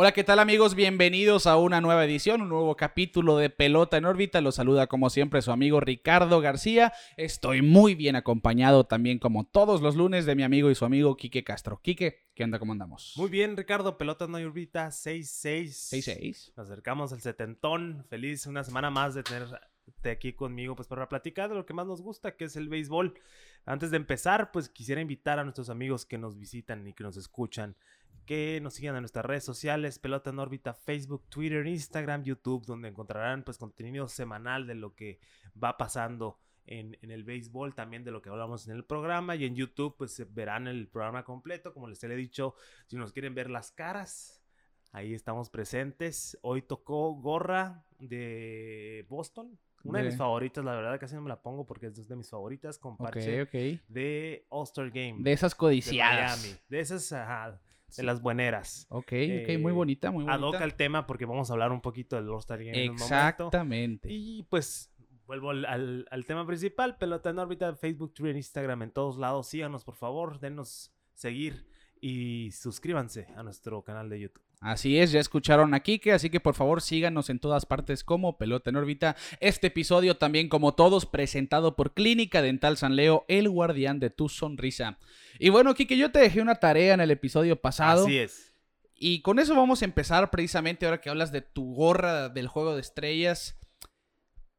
Hola, ¿qué tal amigos? Bienvenidos a una nueva edición, un nuevo capítulo de Pelota en órbita. Los saluda como siempre su amigo Ricardo García. Estoy muy bien acompañado también como todos los lunes de mi amigo y su amigo Quique Castro. Quique, ¿qué onda? ¿Cómo andamos? Muy bien, Ricardo. Pelota en órbita 6-6. 6-6. Nos acercamos al setentón. Feliz una semana más de tenerte aquí conmigo pues para platicar de lo que más nos gusta, que es el béisbol. Antes de empezar, pues quisiera invitar a nuestros amigos que nos visitan y que nos escuchan que nos sigan en nuestras redes sociales, Pelota en órbita, Facebook, Twitter, Instagram, YouTube, donde encontrarán pues contenido semanal de lo que va pasando en, el béisbol, también de lo que hablamos en el programa y en YouTube pues verán el programa completo, como les he dicho, si nos quieren ver las caras, ahí estamos presentes. Hoy tocó gorra de Boston, una de, mis favoritas, la verdad casi no me la pongo porque es de mis favoritas con parche de All-Star Game. De esas codiciadas. De Miami. De esas, de las bueneras. Ok, ok, muy bonita, muy bonita. Adoca el tema porque vamos a hablar un poquito del All-Star Game Exactamente. Y pues vuelvo al, al, tema principal, pelota en órbita, Facebook, Twitter, Instagram, en todos lados. Síganos, por favor, denos seguir y suscríbanse a nuestro canal de YouTube. Así es, ya escucharon a Kike, así que por favor síganos en todas partes como Pelota en órbita. Este episodio también como todos presentado por Clínica Dental San Leo, el guardián de tu sonrisa. Y bueno, Kike, yo te dejé una tarea en el episodio pasado. Así es. Y con eso vamos a empezar precisamente ahora que hablas de tu gorra del juego de estrellas.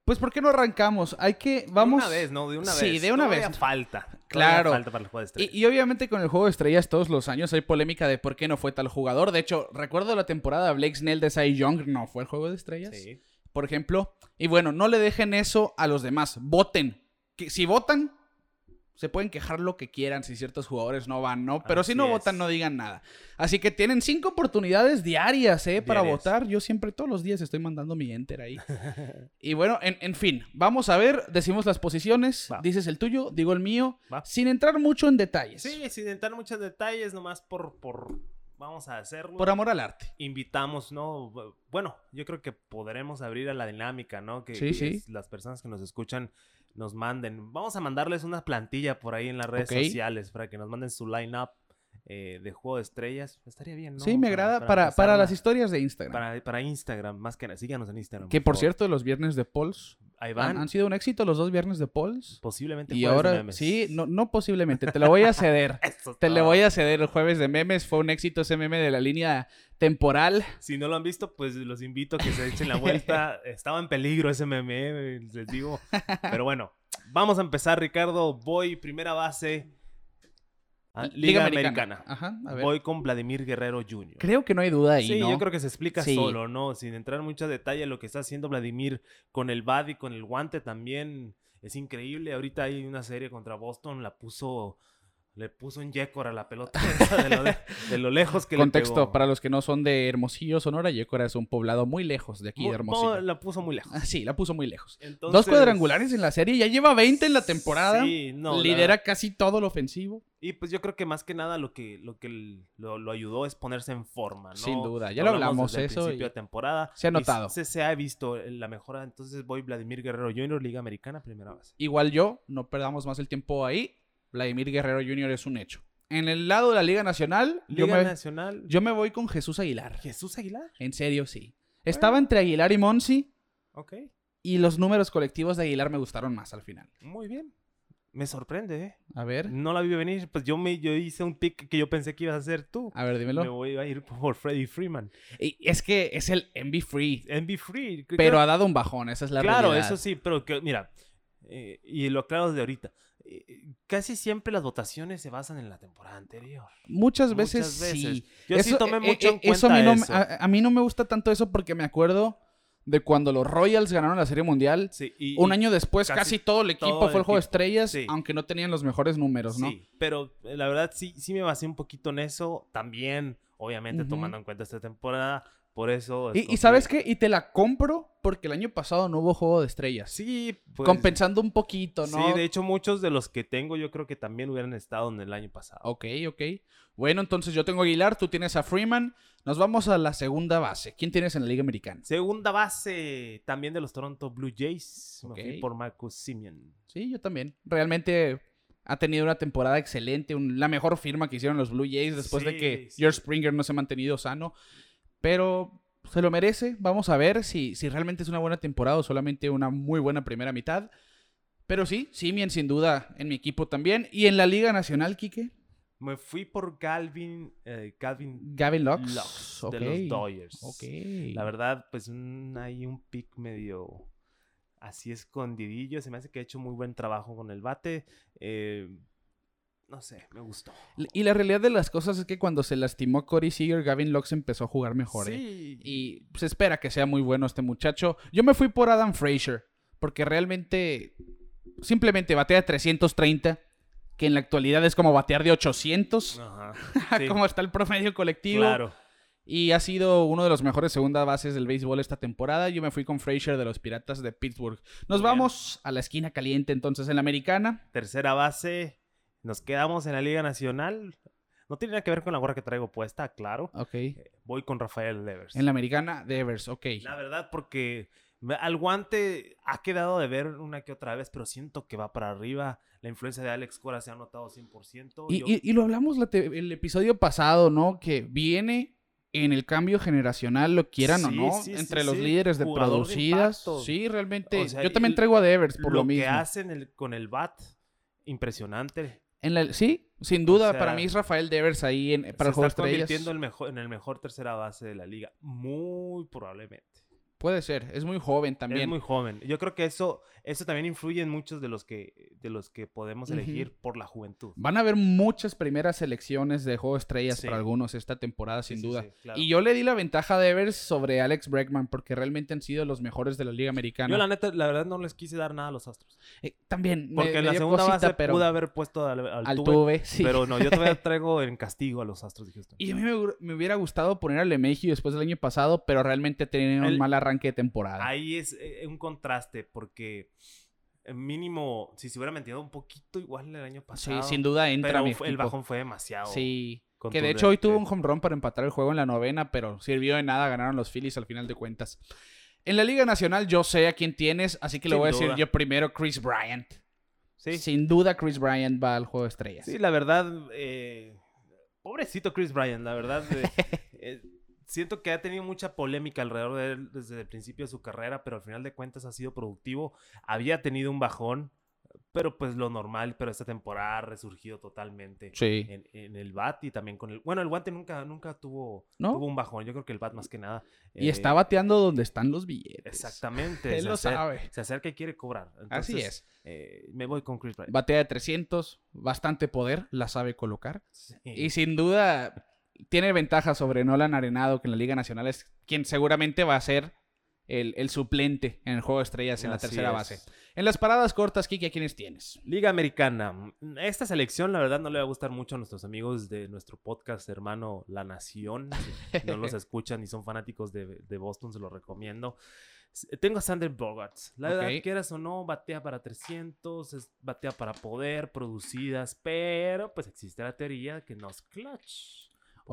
Pues, ¿por qué no arrancamos? Hay que. Vamos. De una vez, ¿no? De una vez. Sí, de una vez. falta. Claro. Falta para el juego de estrellas. Y, obviamente con el juego de estrellas todos los años hay polémica de por qué no fue tal jugador. De hecho, recuerdo la temporada de Blake Snell de Cy Young, no fue el juego de estrellas. Sí. Por ejemplo. Y bueno, no le dejen eso a los demás. Voten. Que si votan, se pueden quejar lo que quieran si ciertos jugadores no van, ¿no? Pero si no votan, no digan nada. Así que tienen cinco oportunidades diarias, ¿eh? Para votar. Yo siempre todos los días estoy mandando mi enter ahí. y bueno, en, fin, vamos a ver, decimos las posiciones, dices el tuyo, digo el mío, sin entrar mucho en detalles. Sí, sin entrar mucho en detalles, nomás por, por, vamos a hacerlo. Por amor al arte. Invitamos, ¿no? Bueno, yo creo que podremos abrir a la dinámica, ¿no? Que, las personas que nos escuchan nos manden. Vamos a mandarles una plantilla por ahí en las redes sociales para que nos manden su line-up eh, de juego de estrellas. Estaría bien, ¿no? Sí, me agrada para, para, las historias de Instagram. Para, para, Instagram, más que nada. Síganos en Instagram. Que por, cierto, los viernes de Pauls Ahí van. Han, sido un éxito los dos viernes de Pauls. Posiblemente. Y ahora, sí, no, no posiblemente. Te lo voy a ceder. te lo voy a ceder. El jueves de memes fue un éxito ese meme de la línea temporal. Si no lo han visto, pues los invito a que se echen la vuelta. Estaba en peligro ese meme, les digo. Pero bueno, vamos a empezar, Ricardo. Voy, primera base. Ah, Liga, Americana. Voy con Vladimir Guerrero Jr. Creo que no hay duda ahí, Sí, yo creo que se explica solo, ¿no? Sin entrar en mucho detalle lo que está haciendo Vladimir con el bad y con el guante también es increíble. Ahorita hay una serie contra Boston, la puso le puso un Yécora a la pelota de lo, lejos que Contexto, le pegó. para los que no son de Hermosillo, Sonora, Yécora es un poblado muy lejos de aquí de Hermosillo. No, la puso muy lejos. Ah, sí, la puso muy lejos. Dos cuadrangulares en la serie, ya lleva 20 en la temporada. Sí, no, lidera casi todo lo ofensivo. Y pues yo creo que más que nada lo que lo que lo, ayudó es ponerse en forma, ¿no? Sin duda, ya lo hablamos, eso. principio de temporada. Se ha notado. Se, se, ha visto la mejora, entonces voy Vladimir Guerrero Jr., Liga Americana, primera base. Igual yo, no perdamos más el tiempo ahí. Vladimir Guerrero Jr. es un hecho. En el lado de la Liga Nacional, Liga yo, me, Nacional. yo me voy con Jesús Aguilar. ¿Jesús Aguilar? En serio, sí. Estaba entre Aguilar y Monsi. Ok. Y los números colectivos de Aguilar me gustaron más al final. Muy bien. Me sorprende, ¿eh? A ver. No la vi venir. Pues yo, me, yo hice un pick que yo pensé que ibas a hacer tú. A ver, dímelo. Me voy a ir por Freddie Freeman. Y es que es el MB Free. MB Free. Pero ha dado un bajón, esa es la claro, realidad. Claro, eso sí, pero que, mira, eh, y lo aclaro desde ahorita. Eh, casi siempre las votaciones se basan en la temporada anterior. Muchas veces, sí. Yo sí tomé eh, mucho en eso cuenta a mí, no, A, mí no me gusta tanto eso porque me acuerdo de cuando los Royals ganaron la Serie Mundial. un año después casi, todo el equipo fue el juego de estrellas, aunque no tenían los mejores números, ¿no? Sí, pero la verdad sí, sí me basé un poquito en eso. También obviamente tomando en cuenta esta temporada. Por eso. Y, sabes qué? Y te la compro porque el año pasado no hubo juego de estrellas. Sí, pues, compensando un poquito, ¿no? Sí, de hecho, muchos de los que tengo yo creo que también hubieran estado en el año pasado. Ok, ok. Bueno, entonces yo tengo a Aguilar, tú tienes a Freeman. Nos vamos a la segunda base. ¿Quién tienes en la Liga Americana? Segunda base también de los Toronto Blue Jays. Okay. por Marcus Simeon. Sí, yo también. Realmente ha tenido una temporada excelente, la mejor firma que hicieron los Blue Jays después de que George Springer no se ha mantenido sano. Pero se lo merece. Vamos a ver si, si realmente es una buena temporada o solamente una muy buena primera mitad. Pero sí, Simeon sin duda en mi equipo también. Y en la Liga Nacional, Quique. Me fui por Galvin, eh, Galvin Gavin Lux, de los Dodgers. La verdad, pues hay un pick medio así escondidillo. Se me hace que ha hecho muy buen trabajo con el bate. Eh, no sé, me gustó. Y la realidad de las cosas es que cuando se lastimó Corey Seager, Gavin Lux empezó a jugar mejor. ¿eh? Sí. Y se espera que sea muy bueno este muchacho. Yo me fui por Adam Frazier, porque realmente simplemente batea 330, que en la actualidad es como batear de 800, Ajá, como está el promedio colectivo. Claro y ha sido uno de los mejores segunda bases del béisbol esta temporada. Yo me fui con Frazier de los Piratas de Pittsburgh. Nos vamos a la esquina caliente entonces en la americana. Tercera base, nos quedamos en la Liga Nacional. No tiene nada que ver con la gorra que traigo puesta, claro. Ok. Eh, voy con Rafael Devers. En la americana, Devers, ok. La verdad, porque al guante ha quedado de ver una que otra vez, pero siento que va para arriba. La influencia de Alex Cora se ha notado 100%. Y, y, lo hablamos el episodio pasado, ¿no? Que viene en el cambio generacional, lo quieran o no, entre los líderes de producidas. sí, realmente. yo también traigo a Devers por lo, mismo. Lo que hacen con el BAT, impresionante. En la, sí, sin duda, para mí es Rafael Devers ahí en, para el juego está convirtiendo el mejor, en el mejor tercera base de la liga. Muy probablemente. Puede ser, es muy joven también. Es muy joven. Yo creo que eso, eso también influye en muchos de los que, de los que podemos elegir por la juventud. Van a haber muchas primeras selecciones de juego estrellas para algunos esta temporada, sin duda. Y yo le di la ventaja a Devers sobre Alex Bregman porque realmente han sido los mejores de la Liga Americana. Yo la neta, la verdad no les quise dar nada a los Astros. Eh, también. Porque en la segunda base pero... pude haber puesto al, al, tuve, Pero no, yo todavía traigo en castigo a los Astros de Houston. Y a mí me, hubiera gustado poner a Lemegio después del año pasado, pero realmente tenían un mal arranque de temporada ahí es eh, un contraste porque eh, mínimo, si se hubiera metido un poquito igual el año pasado. Sí, sin duda entra. Pero el bajón fue demasiado. Sí. Que de hecho hoy tuvo un home run para empatar el juego en la novena, pero sirvió de nada, ganaron los Phillies al final de cuentas. En la Liga Nacional yo sé a quién tienes, así que le voy a decir yo primero Chris Bryant. Sí. Sin duda Chris Bryant va al juego de estrellas. Sí, la verdad, eh, pobrecito Chris Bryant, la verdad. siento que ha tenido mucha polémica alrededor de él desde el principio de su carrera, pero al final de cuentas ha sido productivo. Había tenido un bajón, pero pues lo normal, pero esta temporada ha resurgido totalmente en, el bat y también con el... Bueno, el guante nunca, nunca tuvo, tuvo un bajón, yo creo que el bat más que nada. y eh, está bateando donde están los billetes. Exactamente. Él lo sabe. Se acerca y quiere cobrar. Así es. Eh, me voy con Chris Bryant. Batea de 300, bastante poder, la sabe colocar. Y sin duda tiene ventaja sobre Nolan Arenado, que en la Liga Nacional es quien seguramente va a ser el, suplente en el juego de estrellas en la tercera base. En las paradas cortas, Kiki, ¿a quiénes tienes? Liga Americana. Esta selección, la verdad, no le va a gustar mucho a nuestros amigos de nuestro podcast hermano La Nación. Si no los escuchan y son fanáticos de, Boston, se los recomiendo. Tengo a Sander Bogarts. La verdad, quieras o no, batea para 300, batea para poder, producidas, pero pues existe la teoría que no es clutch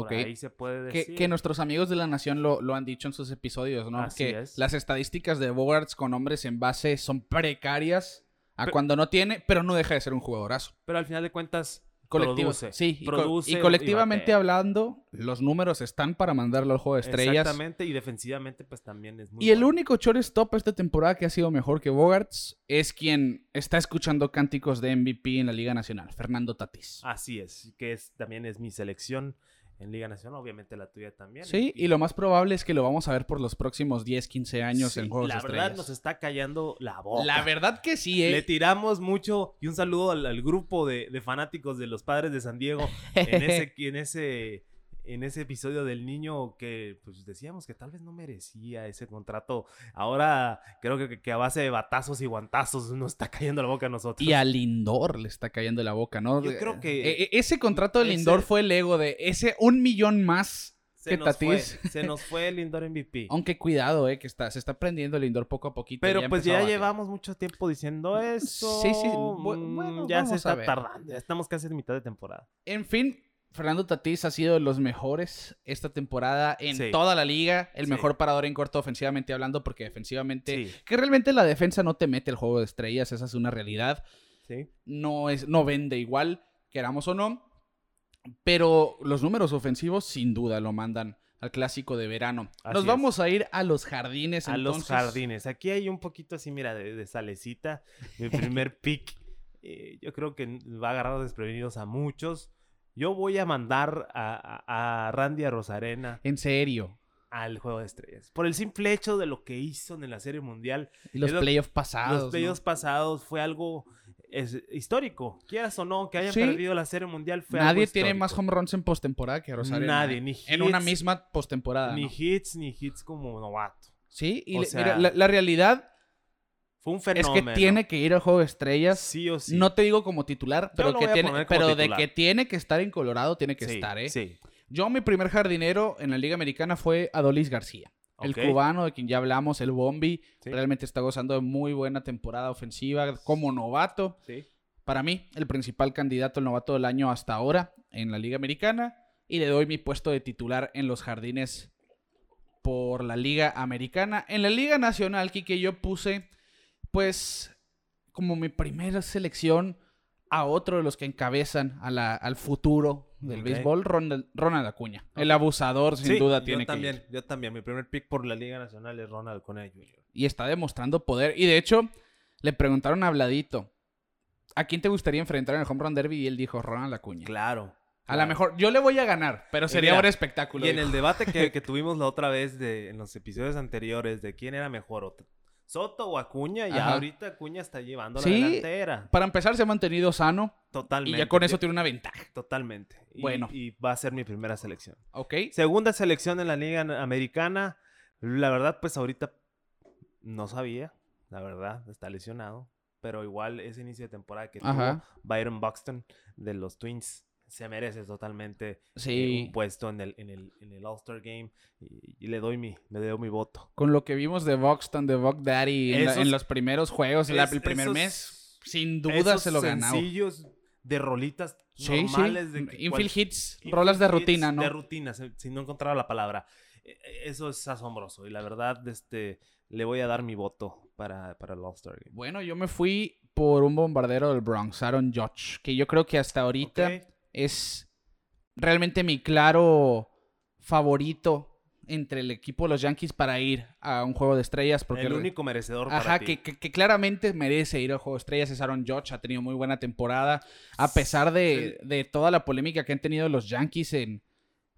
ahí se puede decir. Que, nuestros amigos de la Nación lo, han dicho en sus episodios, ¿no? que las estadísticas de Bogarts con hombres en base son precarias a cuando no tiene, pero no deja de ser un jugadorazo. Pero al final de cuentas, Colectivo, sí, y, colectivamente hablando, los números están para mandarlo al juego de estrellas. Exactamente, y defensivamente, pues también es muy. Y el único shortstop esta temporada que ha sido mejor que Bogarts es quien está escuchando cánticos de MVP en la Liga Nacional, Fernando Tatis. Así es, que es, también es mi selección en Liga Nacional, obviamente la tuya también. Sí, y, lo más probable es que lo vamos a ver por los próximos 10, 15 años en Juegos La verdad nos está callando la boca. La verdad que sí, ¿eh? Le tiramos mucho y un saludo al, grupo de, de, fanáticos de los padres de San Diego en ese, en ese en ese episodio del niño que pues decíamos que tal vez no merecía ese contrato. Ahora creo que, que a base de batazos y guantazos nos está cayendo la boca a nosotros. Y a Lindor le está cayendo la boca, ¿no? Yo creo que... E, e, ese contrato de Lindor fue el ego de ese un millón más Se que nos fue, Tatis. se nos fue el Lindor MVP. Aunque cuidado, eh, que está, se está aprendiendo el Lindor poco a poquito. Pero ya pues ya llevamos mucho tiempo diciendo eso. Sí, sí, bu- bueno, ya se está tardando. Ya estamos casi en mitad de temporada. En fin, Fernando Tatís ha sido de los mejores esta temporada en Sí. toda la liga. El Sí. mejor parador en corto ofensivamente hablando, porque defensivamente... Sí, Que realmente la defensa no te mete el juego de estrellas, esa es una realidad. sí. No, es, no vende igual, queramos o no. Pero los números ofensivos sin duda lo mandan al clásico de verano. Así Nos es. vamos a ir a los jardines. A los jardines. Aquí hay un poquito así, mira, de, de salecita. Mi primer pick. eh, yo creo que va a agarrar desprevenidos a muchos. Yo voy a mandar a, a- a Randy a Rosarena En serio. al Juego de Estrellas. Por el simple hecho de lo que hizo en la Serie Mundial. Y los playoffs pasados. Los playoffs pasados fue algo es, histórico. Quieras o no, que hayan Sí. perdido la Serie Mundial fue algo Nadie tiene más home runs en postemporada que Rosarena. Nadie, ¿eh? ni En una hits, misma postemporada. Ni ¿no? hits, ni hits como novato. Sí, y le- sea, mira, la, la realidad Fue un es que tiene que ir al juego de estrellas. Sí o sí. No te digo como titular, pero, que tiene, pero de que tiene que estar en Colorado, tiene que Sí, estar, ¿eh? Sí. Yo, mi primer jardinero en la Liga Americana fue Adolis García. El cubano de quien ya hablamos, el Bombi. Sí. Realmente está gozando de muy buena temporada ofensiva como novato. Sí. Para mí, el principal candidato al novato del año hasta ahora en la Liga Americana. Y le doy mi puesto de titular en los jardines por la Liga Americana. En la Liga Nacional, Kike, yo puse, pues, como mi primera selección a otro de los que encabezan a la- al futuro del béisbol, Ronald, Ronald Acuña. El abusador, sin Sí, duda, yo tiene que ir. también, Yo también. Mi primer pick por la Liga Nacional es Ronald Acuña Jr. Y está demostrando poder. Y de hecho, le preguntaron a Bladito, ¿a quién te gustaría enfrentar en el Home Run Derby? Y él dijo, Ronald Acuña. Claro. A lo mejor, yo le voy a ganar, pero sería mira, un espectáculo. Y en el debate que, que tuvimos la otra vez de, en los episodios anteriores de quién era mejor, o Soto o Acuña, ya Ajá. ahorita Acuña está llevando Sí. la delantera. Para empezar, se ha mantenido sano Totalmente. y ya con eso tiene una ventaja. Totalmente. Y- Bueno. Y va a ser mi primera selección. ¿Ok? Segunda selección en la Liga Americana. La verdad, pues ahorita no sabía. La verdad, está lesionado. Pero igual ese inicio de temporada que Ajá. tuvo Byron Buxton de los Twins se merece totalmente eh, Sí. un puesto en el, en el, en el All-Star Game. Y, y le doy mi, le doy mi voto. Con lo que vimos de Buxton, de Buck Daddy en, la- en los primeros juegos, Es- el primer esos- mes, sin duda se lo ganaba. sencillos de rolitas Sí, normales. sí. De Infield cual- hits, Infield rolas de hits rutina, ¿no? De rutina, si no encontraba la palabra. Eh, eh, Eso es asombroso. Y la verdad, este, le voy a dar mi voto para, para el All-Star Game. Bueno, yo me fui por un bombardero del Bronx, Aaron Judge, que yo creo que hasta ahorita Ok. Es realmente mi claro favorito entre el equipo de los Yankees para ir a un juego de estrellas. Porque el único merecedor para Ajá, ti. que, que- que claramente merece ir al juego de estrellas es Aaron Judge. Ha tenido muy buena temporada. A pesar de, de toda la polémica que han tenido los Yankees en.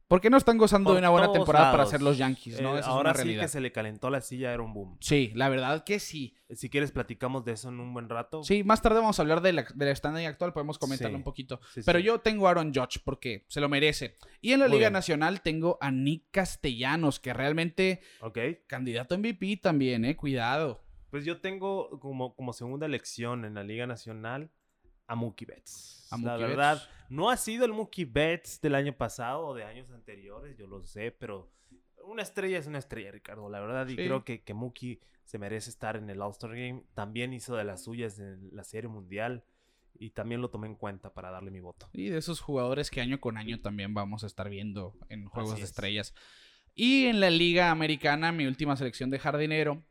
¿Por qué no están gozando Por de una buena temporada para ser los Yankees? ¿no? Eh, Esa es ahora una sí realidad. que se le calentó la silla, era un boom. Sí, la verdad que sí. Si quieres, platicamos de eso en un buen rato. Sí, más tarde vamos a hablar de la, de la standing actual, podemos comentarlo Sí, un poquito. sí, Pero sí. yo tengo a Aaron Judge porque se lo merece. Y en la Muy Liga bien. Nacional tengo a Nick Castellanos, que realmente Ok. candidato a MVP también, eh, cuidado. Pues yo tengo como, como segunda elección en la Liga Nacional a Mookie Betts. A la Mookie verdad, Betts. no ha sido el Mookie Betts del año pasado o de años anteriores, yo lo sé, pero una estrella es una estrella, Ricardo, la verdad. Y creo que, que Mookie se merece estar en el All-Star Game. También hizo de las suyas en la Serie Mundial y también lo tomé en cuenta para darle mi voto. Y de esos jugadores que año con año también vamos a estar viendo en Juegos Así de es. Estrellas. Y en la Liga Americana, mi última selección de jardinero,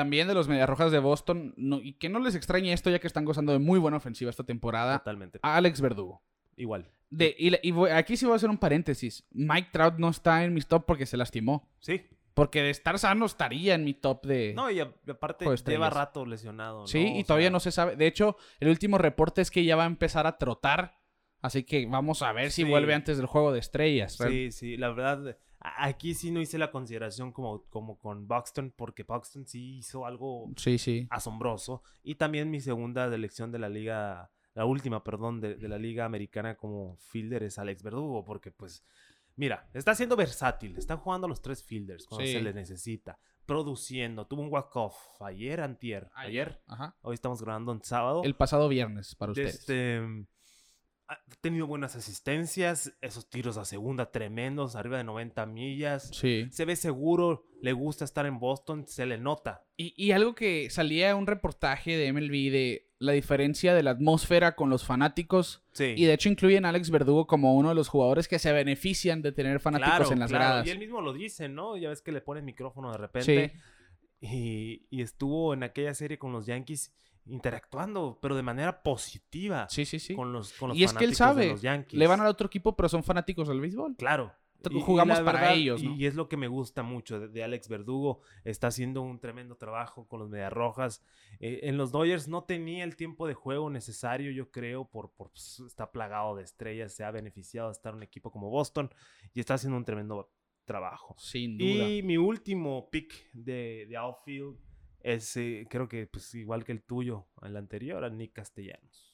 también de los Mediarrojas de Boston, no- y que no les extrañe esto ya que están gozando de muy buena ofensiva esta temporada, Totalmente. a Alex Verdugo. Igual. De, y, voy- aquí sí voy a hacer un paréntesis. Mike Trout no está en mis top porque se lastimó. Sí. Porque de estar sano estaría en mi top de... No, y aparte lleva rato lesionado. sí, y O todavía sea, no se sabe. De hecho, el último reporte es que ya va a empezar a trotar. Así que vamos a ver si Sí. vuelve antes del juego de estrellas. Sí, sí, la verdad, aquí sí no hice la consideración como, como con Buxton, porque Buxton sí hizo algo Sí, sí. asombroso. Y también mi segunda elección de la liga, la última, perdón, de, de la liga americana como fielder es Alex Verdugo, porque pues, mira, está siendo versátil, está jugando a los tres fielders cuando Sí. se le necesita, produciendo, tuvo un walk-off ayer, antier, ayer, Ajá. hoy estamos grabando en sábado. El pasado viernes para ustedes. Este, ha tenido buenas asistencias, esos tiros a segunda tremendos, arriba de 90 millas. Sí. Se ve seguro, le gusta estar en Boston, se le nota. Y, y algo que salía un reportaje de MLB de la diferencia de la atmósfera con los fanáticos. Sí. Y de hecho incluyen a Alex Verdugo como uno de los jugadores que se benefician de tener fanáticos Claro, en las claro, gradas. Y él mismo lo dice, ¿no? Ya ves que le pone el micrófono de repente. Sí. Y, y estuvo en aquella serie con los Yankees interactuando, pero de manera positiva Sí, sí, sí. con los, con los Y es que él fanáticos de sabe, los Yankees. Le van al otro equipo, pero son fanáticos del béisbol. Claro. Jugamos para ellos, ¿no? Y es lo que me gusta mucho de, de Alex Verdugo. Está haciendo un tremendo trabajo con los Medias Rojas. Eh, en los Dodgers no tenía el tiempo de juego necesario, yo creo, por, por pues, está plagado de estrellas. Se ha beneficiado de estar en un equipo como Boston y está haciendo un tremendo trabajo. Sin duda. Y mi último pick de, de outfield es, eh, creo que pues igual que el tuyo, el anterior, a Nick Castellanos.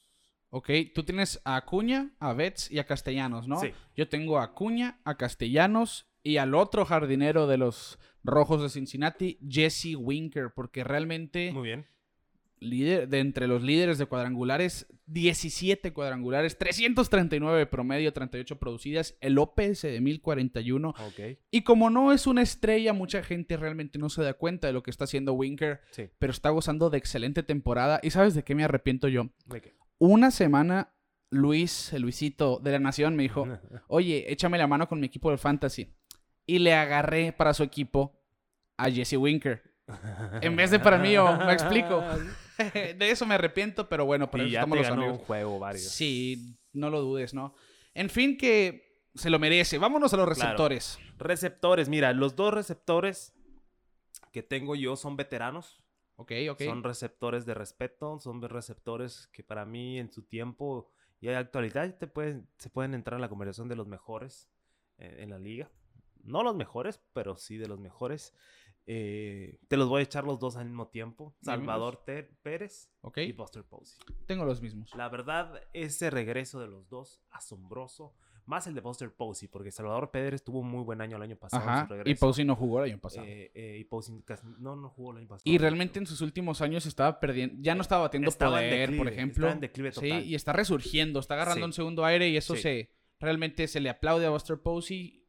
Ok, tú tienes a Acuña, a Betts y a Castellanos, ¿no? Sí. Yo tengo a Acuña, a Castellanos y al otro jardinero de los Rojos de Cincinnati, Jesse Winker, porque realmente Muy bien. Líder, de entre los líderes de cuadrangulares, 17 cuadrangulares, 339 de promedio, 38 producidas, el OPS de 1041. Ok. Y como no es una estrella, mucha gente realmente no se da cuenta de lo que está haciendo Winker, Sí. pero está gozando de excelente temporada. ¿Y sabes de qué me arrepiento yo? ¿De qué? Una semana, Luis, el Luisito de la Nación, me dijo, oye, échame la mano con mi equipo de fantasy. Y le agarré para su equipo a Jesse Winker. En vez de para mí, yo, me explico. de eso me arrepiento, pero bueno, para y eso ya estamos te los ganó amigos. un juego varios. Sí, no lo dudes, ¿no? En fin, que se lo merece. Vámonos a los Claro. receptores. Receptores, mira, los dos receptores que tengo yo son veteranos. Ok, ok. Son receptores de respeto, son receptores que para mí en su tiempo y en la actualidad te pueden, se pueden entrar en la conversación de los mejores eh, en la liga. No los mejores, pero sí de los mejores. Eh, te los voy a echar los dos al mismo tiempo. Salvador Te- Pérez y Buster Posey. tengo los mismos. La verdad, ese regreso de los dos, asombroso. Más el de Buster Posey, porque Salvador Pérez tuvo un muy buen año el año pasado. en y. Posey no jugó el año pasado. Eh, eh, y Posey casi- no, no jugó el año pasado. Y realmente en sus últimos años estaba perdiendo, ya no estaba batiendo Estaba poder, por ejemplo. estaba en declive Sí, y está resurgiendo, está agarrando Sí. un segundo aire y eso Sí. se realmente se le aplaude a Buster Posey.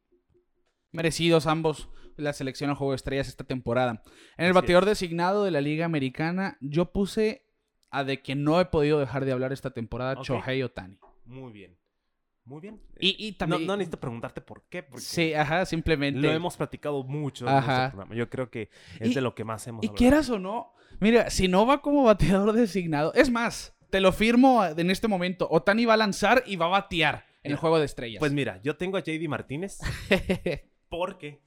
Merecidos ambos la selección al juego de estrellas esta temporada. En el Así bateador designado de la Liga Americana, yo puse a de que no he podido dejar de hablar esta temporada, Ok. Shohei Otani. Muy bien. Muy bien. Y, y no, también. no necesito preguntarte por qué, porque sí, ajá, simplemente. lo hemos platicado mucho en Ajá. este programa. Yo creo que es Y- de lo que más hemos Y hablado. quieras o no, mira, si no va como bateador designado, es más, te lo firmo en este momento. Otani va a lanzar y va a batear en el juego de estrellas. Pues mira, yo tengo a JD Martínez porque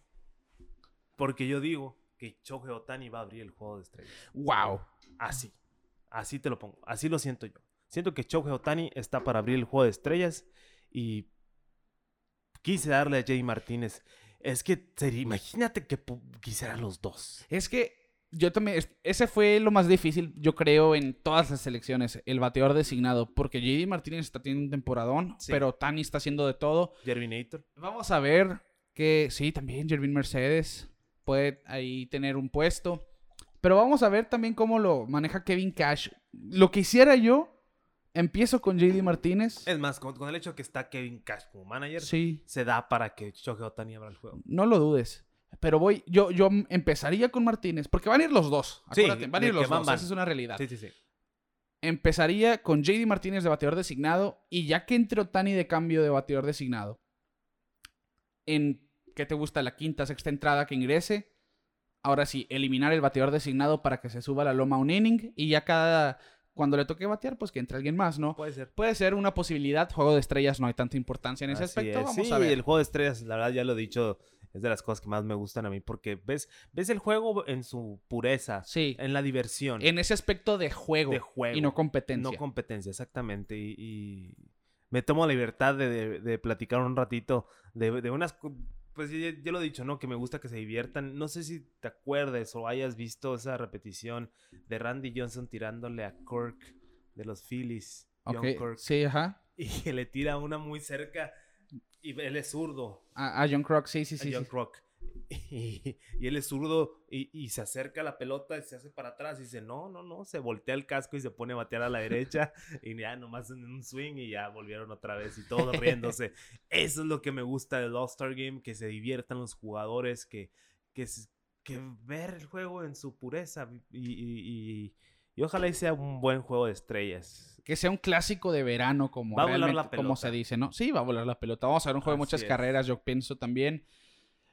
porque yo digo que Shohei Otani va a abrir el juego de estrellas. wow. Así. Así te lo pongo. Así lo siento yo. Siento que Shohei Otani está para abrir el juego de estrellas y quise darle a JD Martínez. Es que sería- imagínate que quisieran los dos. Es que yo también, es- ese fue lo más difícil, yo creo, en todas las selecciones, el bateador designado, porque JD Martínez está teniendo un temporadón, Sí. pero Otani está haciendo de todo. Germinator. Vamos a ver que sí, también Jervin Mercedes puede ahí tener un puesto. Pero vamos a ver también cómo lo maneja Kevin Cash. Lo que hiciera yo, empiezo con JD Martínez. Es más, con, con el hecho que está Kevin Cash como manager, Sí, se da para que Shohei Otani abra el juego. no lo dudes. Pero voy, yo, yo empezaría con Martínez, porque van a ir los dos. Sí, Acuérdate, van a ir los van, dos. van. Esa es una realidad. Sí, sí, sí. Empezaría con JD Martínez de bateador designado y ya que entre Otani de cambio de bateador designado, en ¿qué te gusta? La quinta, sexta entrada que ingrese. Ahora sí, eliminar el bateador designado para que se suba la loma un inning y ya cada cuando le toque batear, pues que entre alguien más, ¿no? Puede ser. Puede ser una posibilidad. Juego de estrellas no hay tanta importancia en ese Así aspecto. es. Vamos sí, a ver. el juego de estrellas, la verdad ya lo he dicho, es de las cosas que más me gustan a mí porque ves, ves el juego en su pureza, Sí. en la diversión, En ese aspecto de juego, de juego. y no competencia. No competencia, exactamente. Y, y me tomo la libertad de, de- de platicar un ratito de, de unas... Pues ya, ya lo he dicho, ¿no? Que me gusta que se diviertan. No sé si te acuerdes o hayas visto esa repetición de Randy Johnson tirándole a Kirk de los Phillies. John Kirk, Sí, ajá. Y que le tira una muy cerca y él es zurdo. A, a John Croc, sí, sí, a sí. John sí. Croc. Y, él es zurdo y, se acerca a la pelota y se hace para atrás y dice, no, no, no, se voltea el casco y se pone a batear a la derecha y ya nomás en un swing y ya volvieron otra vez y todos riéndose. Eso es lo que me gusta del All-Star Game, que se diviertan los jugadores, que, que, que ver el juego en su pureza y, y ojalá sea un buen juego de estrellas. Que sea un clásico de verano, como, como se dice, ¿no? Sí, va a volar la pelota. Vamos a ver un juego de muchas carreras, yo pienso también.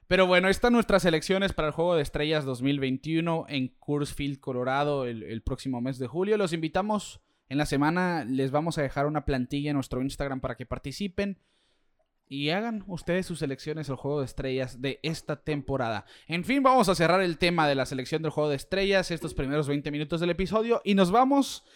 Pero bueno, están nuestras elecciones para el Juego de Estrellas 2021 en Field, Colorado, el, próximo mes de julio. Los invitamos en la semana, les vamos a dejar una plantilla en nuestro Instagram para que participen y hagan ustedes sus selecciones al Juego de Estrellas de esta temporada. En fin, vamos a cerrar el tema de la selección del Juego de Estrellas, estos primeros 20 minutos del episodio, y nos vamos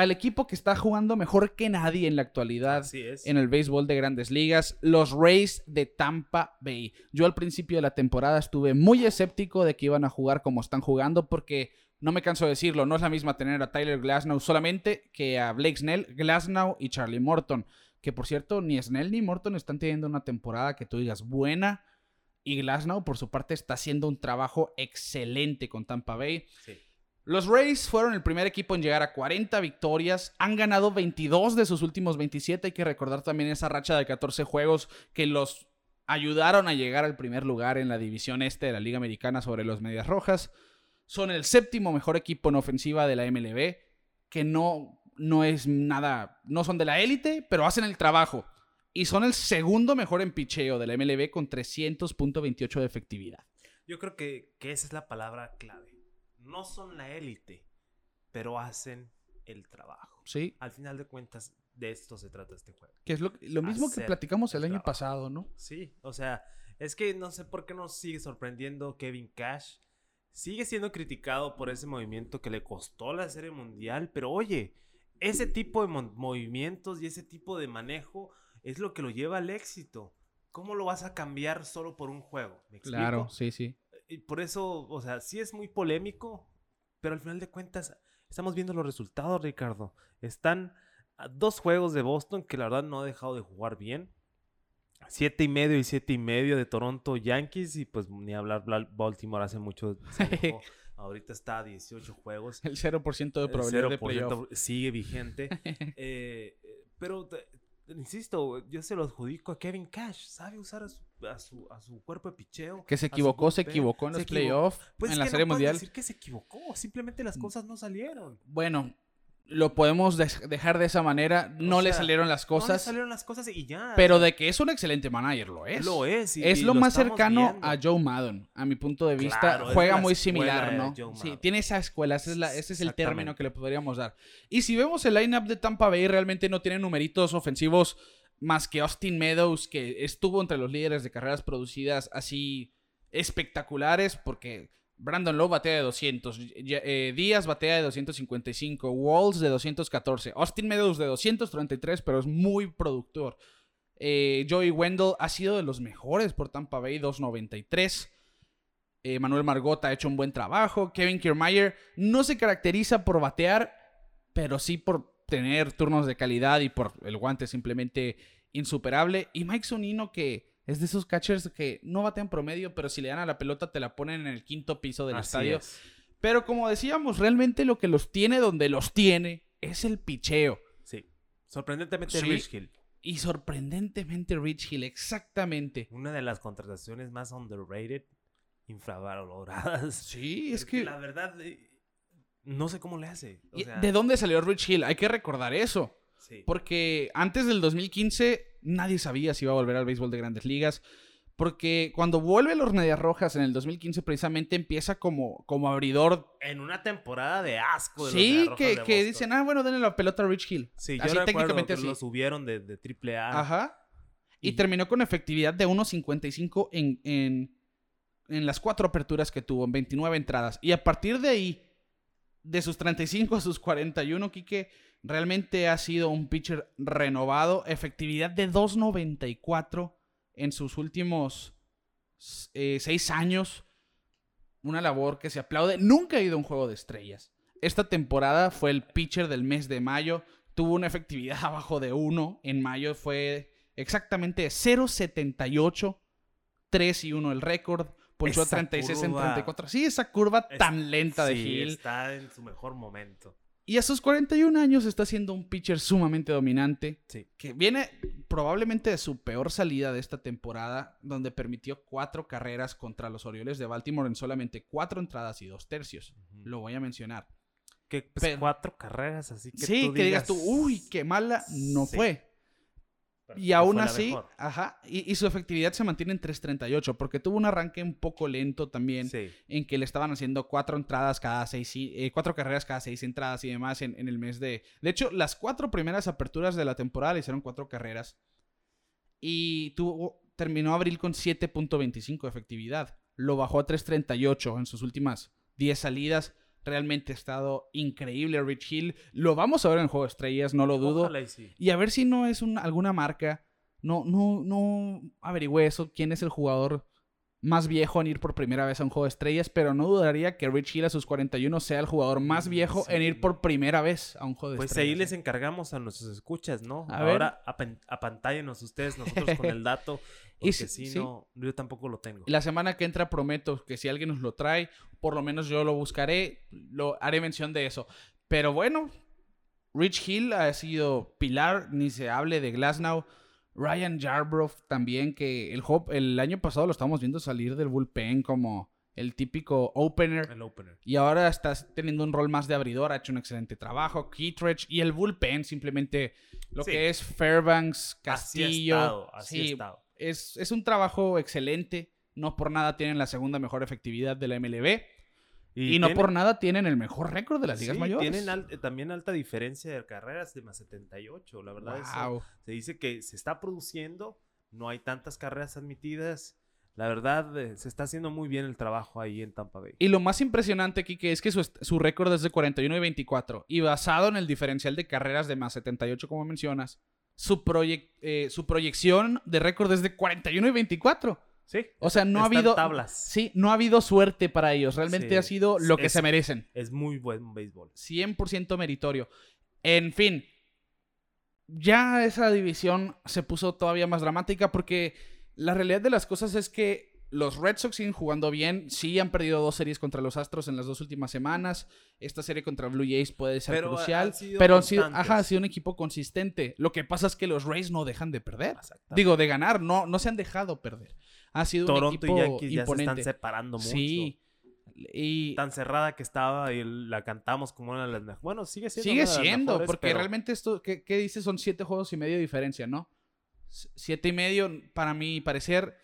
al equipo que está jugando mejor que nadie en la actualidad en el béisbol de grandes ligas, los Rays de Tampa Bay. Yo al principio de la temporada estuve muy escéptico de que iban a jugar como están jugando porque no me canso de decirlo, no es la misma tener a Tyler Glasnow solamente que a Blake Snell, Glasnow y Charlie Morton. Que por cierto, ni Snell ni Morton están teniendo una temporada que tú digas buena. Y Glasnow, por su parte, está haciendo un trabajo excelente con Tampa Bay. Sí. Los Rays fueron el primer equipo en llegar a 40 victorias, han ganado 22 de sus últimos 27, hay que recordar también esa racha de 14 juegos que los ayudaron a llegar al primer lugar en la división este de la Liga Americana sobre los Medias Rojas. Son el séptimo mejor equipo en ofensiva de la MLB, que no, no es nada, no son de la élite, pero hacen el trabajo. Y son el segundo mejor en picheo de la MLB con 300.28 de efectividad. Yo creo que, que esa es la palabra clave no son la élite, pero hacen el trabajo. Sí. Al final de cuentas, de esto se trata este juego. Que es lo, mismo que platicamos el, año pasado, ¿no? Sí, o sea, es que no sé por qué nos sigue sorprendiendo Kevin Cash. Sigue siendo criticado por ese movimiento que le costó la serie mundial, pero oye, ese tipo de movimientos y ese tipo de manejo es lo que lo lleva al éxito. ¿Cómo lo vas a cambiar solo por un juego? Claro, sí, sí y por eso, o sea, sí es muy polémico, pero al final de cuentas estamos viendo los resultados, Ricardo. Están a dos juegos de Boston que la verdad no ha dejado de jugar bien. Siete y medio y siete y medio de Toronto Yankees y pues ni hablar Baltimore hace mucho. Ahorita está a 18 juegos. El 0% de probabilidad de playoff. Sigue vigente. Eh, eh, pero insisto, yo se lo adjudico a Kevin Cash. Sabe usar a su, a su, cuerpo de picheo. Que se equivocó, se equivocó en los playoffs, pues en la Serie no Mundial. decir que se equivocó, simplemente las mm. cosas no salieron. Bueno, lo podemos dejar de esa manera. No le salieron las cosas. No le salieron las cosas y ya. Pero de que es un excelente manager, lo es. Lo es. es lo, más cercano a Joe Madden, a mi punto de vista. Juega muy similar, ¿no? Sí, tiene esa escuela. Ese es, ese es el término que le podríamos dar. Y si vemos el lineup de Tampa Bay, realmente no tiene numeritos ofensivos más que Austin Meadows, que estuvo entre los líderes de carreras producidas así espectaculares, porque Brandon Lowe batea de 200. Eh, Díaz batea de 255. Walls de 214. Austin Meadows de 233, pero es muy productor. Eh, Joey Wendell ha sido de los mejores por Tampa Bay, 293. Eh, Manuel Margot ha hecho un buen trabajo. Kevin Kiermaier no se caracteriza por batear, pero sí por tener turnos de calidad y por el guante simplemente insuperable. Y Mike Sonino que es de esos catchers que no batean promedio, pero si le dan a la pelota te la ponen en el quinto piso del estadio. Pero como decíamos, realmente lo que los tiene donde los tiene es el picheo. Sí. Sorprendentemente Rich Hill. Y sorprendentemente Rich Hill, exactamente. Una de las contrataciones más underrated, infravaloradas. Sí, es que... La verdad, eh, no sé cómo le hace. ¿De dónde salió Rich Hill? Hay que recordar eso. Porque antes del 2015 nadie sabía si iba a volver al béisbol de grandes ligas. Porque cuando vuelve los Medias Rojas en el 2015, precisamente empieza como, como abridor. En una temporada de asco. De sí, que, que dicen, ah, bueno, denle la pelota a Rich Hill. Sí, así yo técnicamente que lo subieron de, de AAA. Ajá. Y, terminó con efectividad de 1.55 en, en, en las cuatro aperturas que tuvo, en 29 entradas. Y a partir de ahí, de sus 35 a sus 41, Quique Realmente ha sido un pitcher renovado. Efectividad de 2.94 en sus últimos eh, seis años. Una labor que se aplaude. Nunca ha ido a un juego de estrellas. Esta temporada fue el pitcher del mes de mayo. Tuvo una efectividad abajo de 1. En mayo fue exactamente 0.78. 3 y 1 el récord ponchó a 36 en 34. Sí, esa curva tan lenta de sí, Hill. está en su mejor momento. Y a sus 41 años está siendo un pitcher sumamente dominante. Sí. Que viene probablemente de su peor salida de esta temporada, donde permitió cuatro carreras contra los Orioles de Baltimore en solamente cuatro entradas y dos tercios. Lo voy a mencionar. Que pues, Pero- cuatro carreras, así que sí, tú que digas tú, uy, qué mala, no Sí. fue. Pero Y aún así, mejor. ajá, y, y su efectividad se mantiene en 3.38, porque tuvo un arranque un poco lento también, Sí. en que le estaban haciendo cuatro entradas cada seis, eh, cuatro carreras cada seis entradas y demás en, en el mes de... De hecho, las cuatro primeras aperturas de la temporada le hicieron cuatro carreras. Y tuvo, terminó abril con 7.25 de efectividad. Lo bajó a 3.38 en sus últimas 10 salidas. Realmente ha estado increíble Rich Hill. Lo vamos a ver en el Juego de Estrellas, no lo dudo. Ojalá y sí. Y a ver si no es un- alguna marca. No, no, no averigüé eso. ¿Quién es el jugador más viejo en ir por primera vez a un juego de estrellas? Pero no dudaría que Rich Hill a sus 41 sea el jugador más Mm, viejo en ir por primera vez a un juego de Pues estrellas. ahí les encargamos a nuestros escuchas, ¿no? A. Ahora apan- apantállenos ustedes, nosotros con el dato, Y porque si- si sí. no, yo tampoco lo tengo. La semana que entra prometo que si alguien nos lo trae, por lo menos yo lo buscaré, lo haré mención de eso. Pero bueno, Rich Hill ha sido pilar, ni se hable de Glasnow. Ryan Yarbrough también, que el, el año pasado lo estamos viendo salir del bullpen como el típico opener. El opener. Y ahora está teniendo un rol más de abridor, ha hecho un excelente trabajo. Kittredge y el bullpen, simplemente lo Sí. que es Fairbanks, Así Castillo. estado, así sí, estado. es, es un trabajo excelente. No por nada tienen la segunda mejor efectividad de la MLB. Y, no tienen- por nada tienen el mejor récord de las ligas sí, mayores. Tienen al- eh, también alta diferencia de carreras de más 78, la verdad. Wow. se dice que se está produciendo, no hay tantas carreras admitidas. La verdad, eh, se está haciendo muy bien el trabajo ahí en Tampa Bay. Y lo más impresionante que es que su, su récord es de 41 y 24. Y basado en el diferencial de carreras de más 78, como mencionas, su, eh, su proyección de récord es de 41 y 24. Sí. O sea, no ha habido. tablas. Sí, no ha habido suerte para ellos. Realmente Sí, ha sido lo que es- se merecen. Es muy buen béisbol. 100% meritorio. En fin, ya esa división se puso todavía más dramática porque la realidad de las cosas es que los Red Sox siguen jugando bien. Sí han perdido dos series contra los Astros en las dos últimas semanas. Esta serie contra Blue Jays puede ser Pero crucial. han sido pero han sido, ajá, ha sido un equipo consistente. Lo que pasa es que los Rays no dejan de perder. Digo, de ganar, no, no se han dejado perder. Ha sido un Toronto equipo y Yankees ya se imponente. están separando mucho. Sí. Y Tan cerrada que estaba y la cantamos como una de las mejores. Bueno, sigue siendo. Sigue una de las siendo, mejores, porque pero realmente esto, ¿qué, qué dices? Son siete juegos y medio de diferencia, ¿no? Siete y medio, para mi parecer,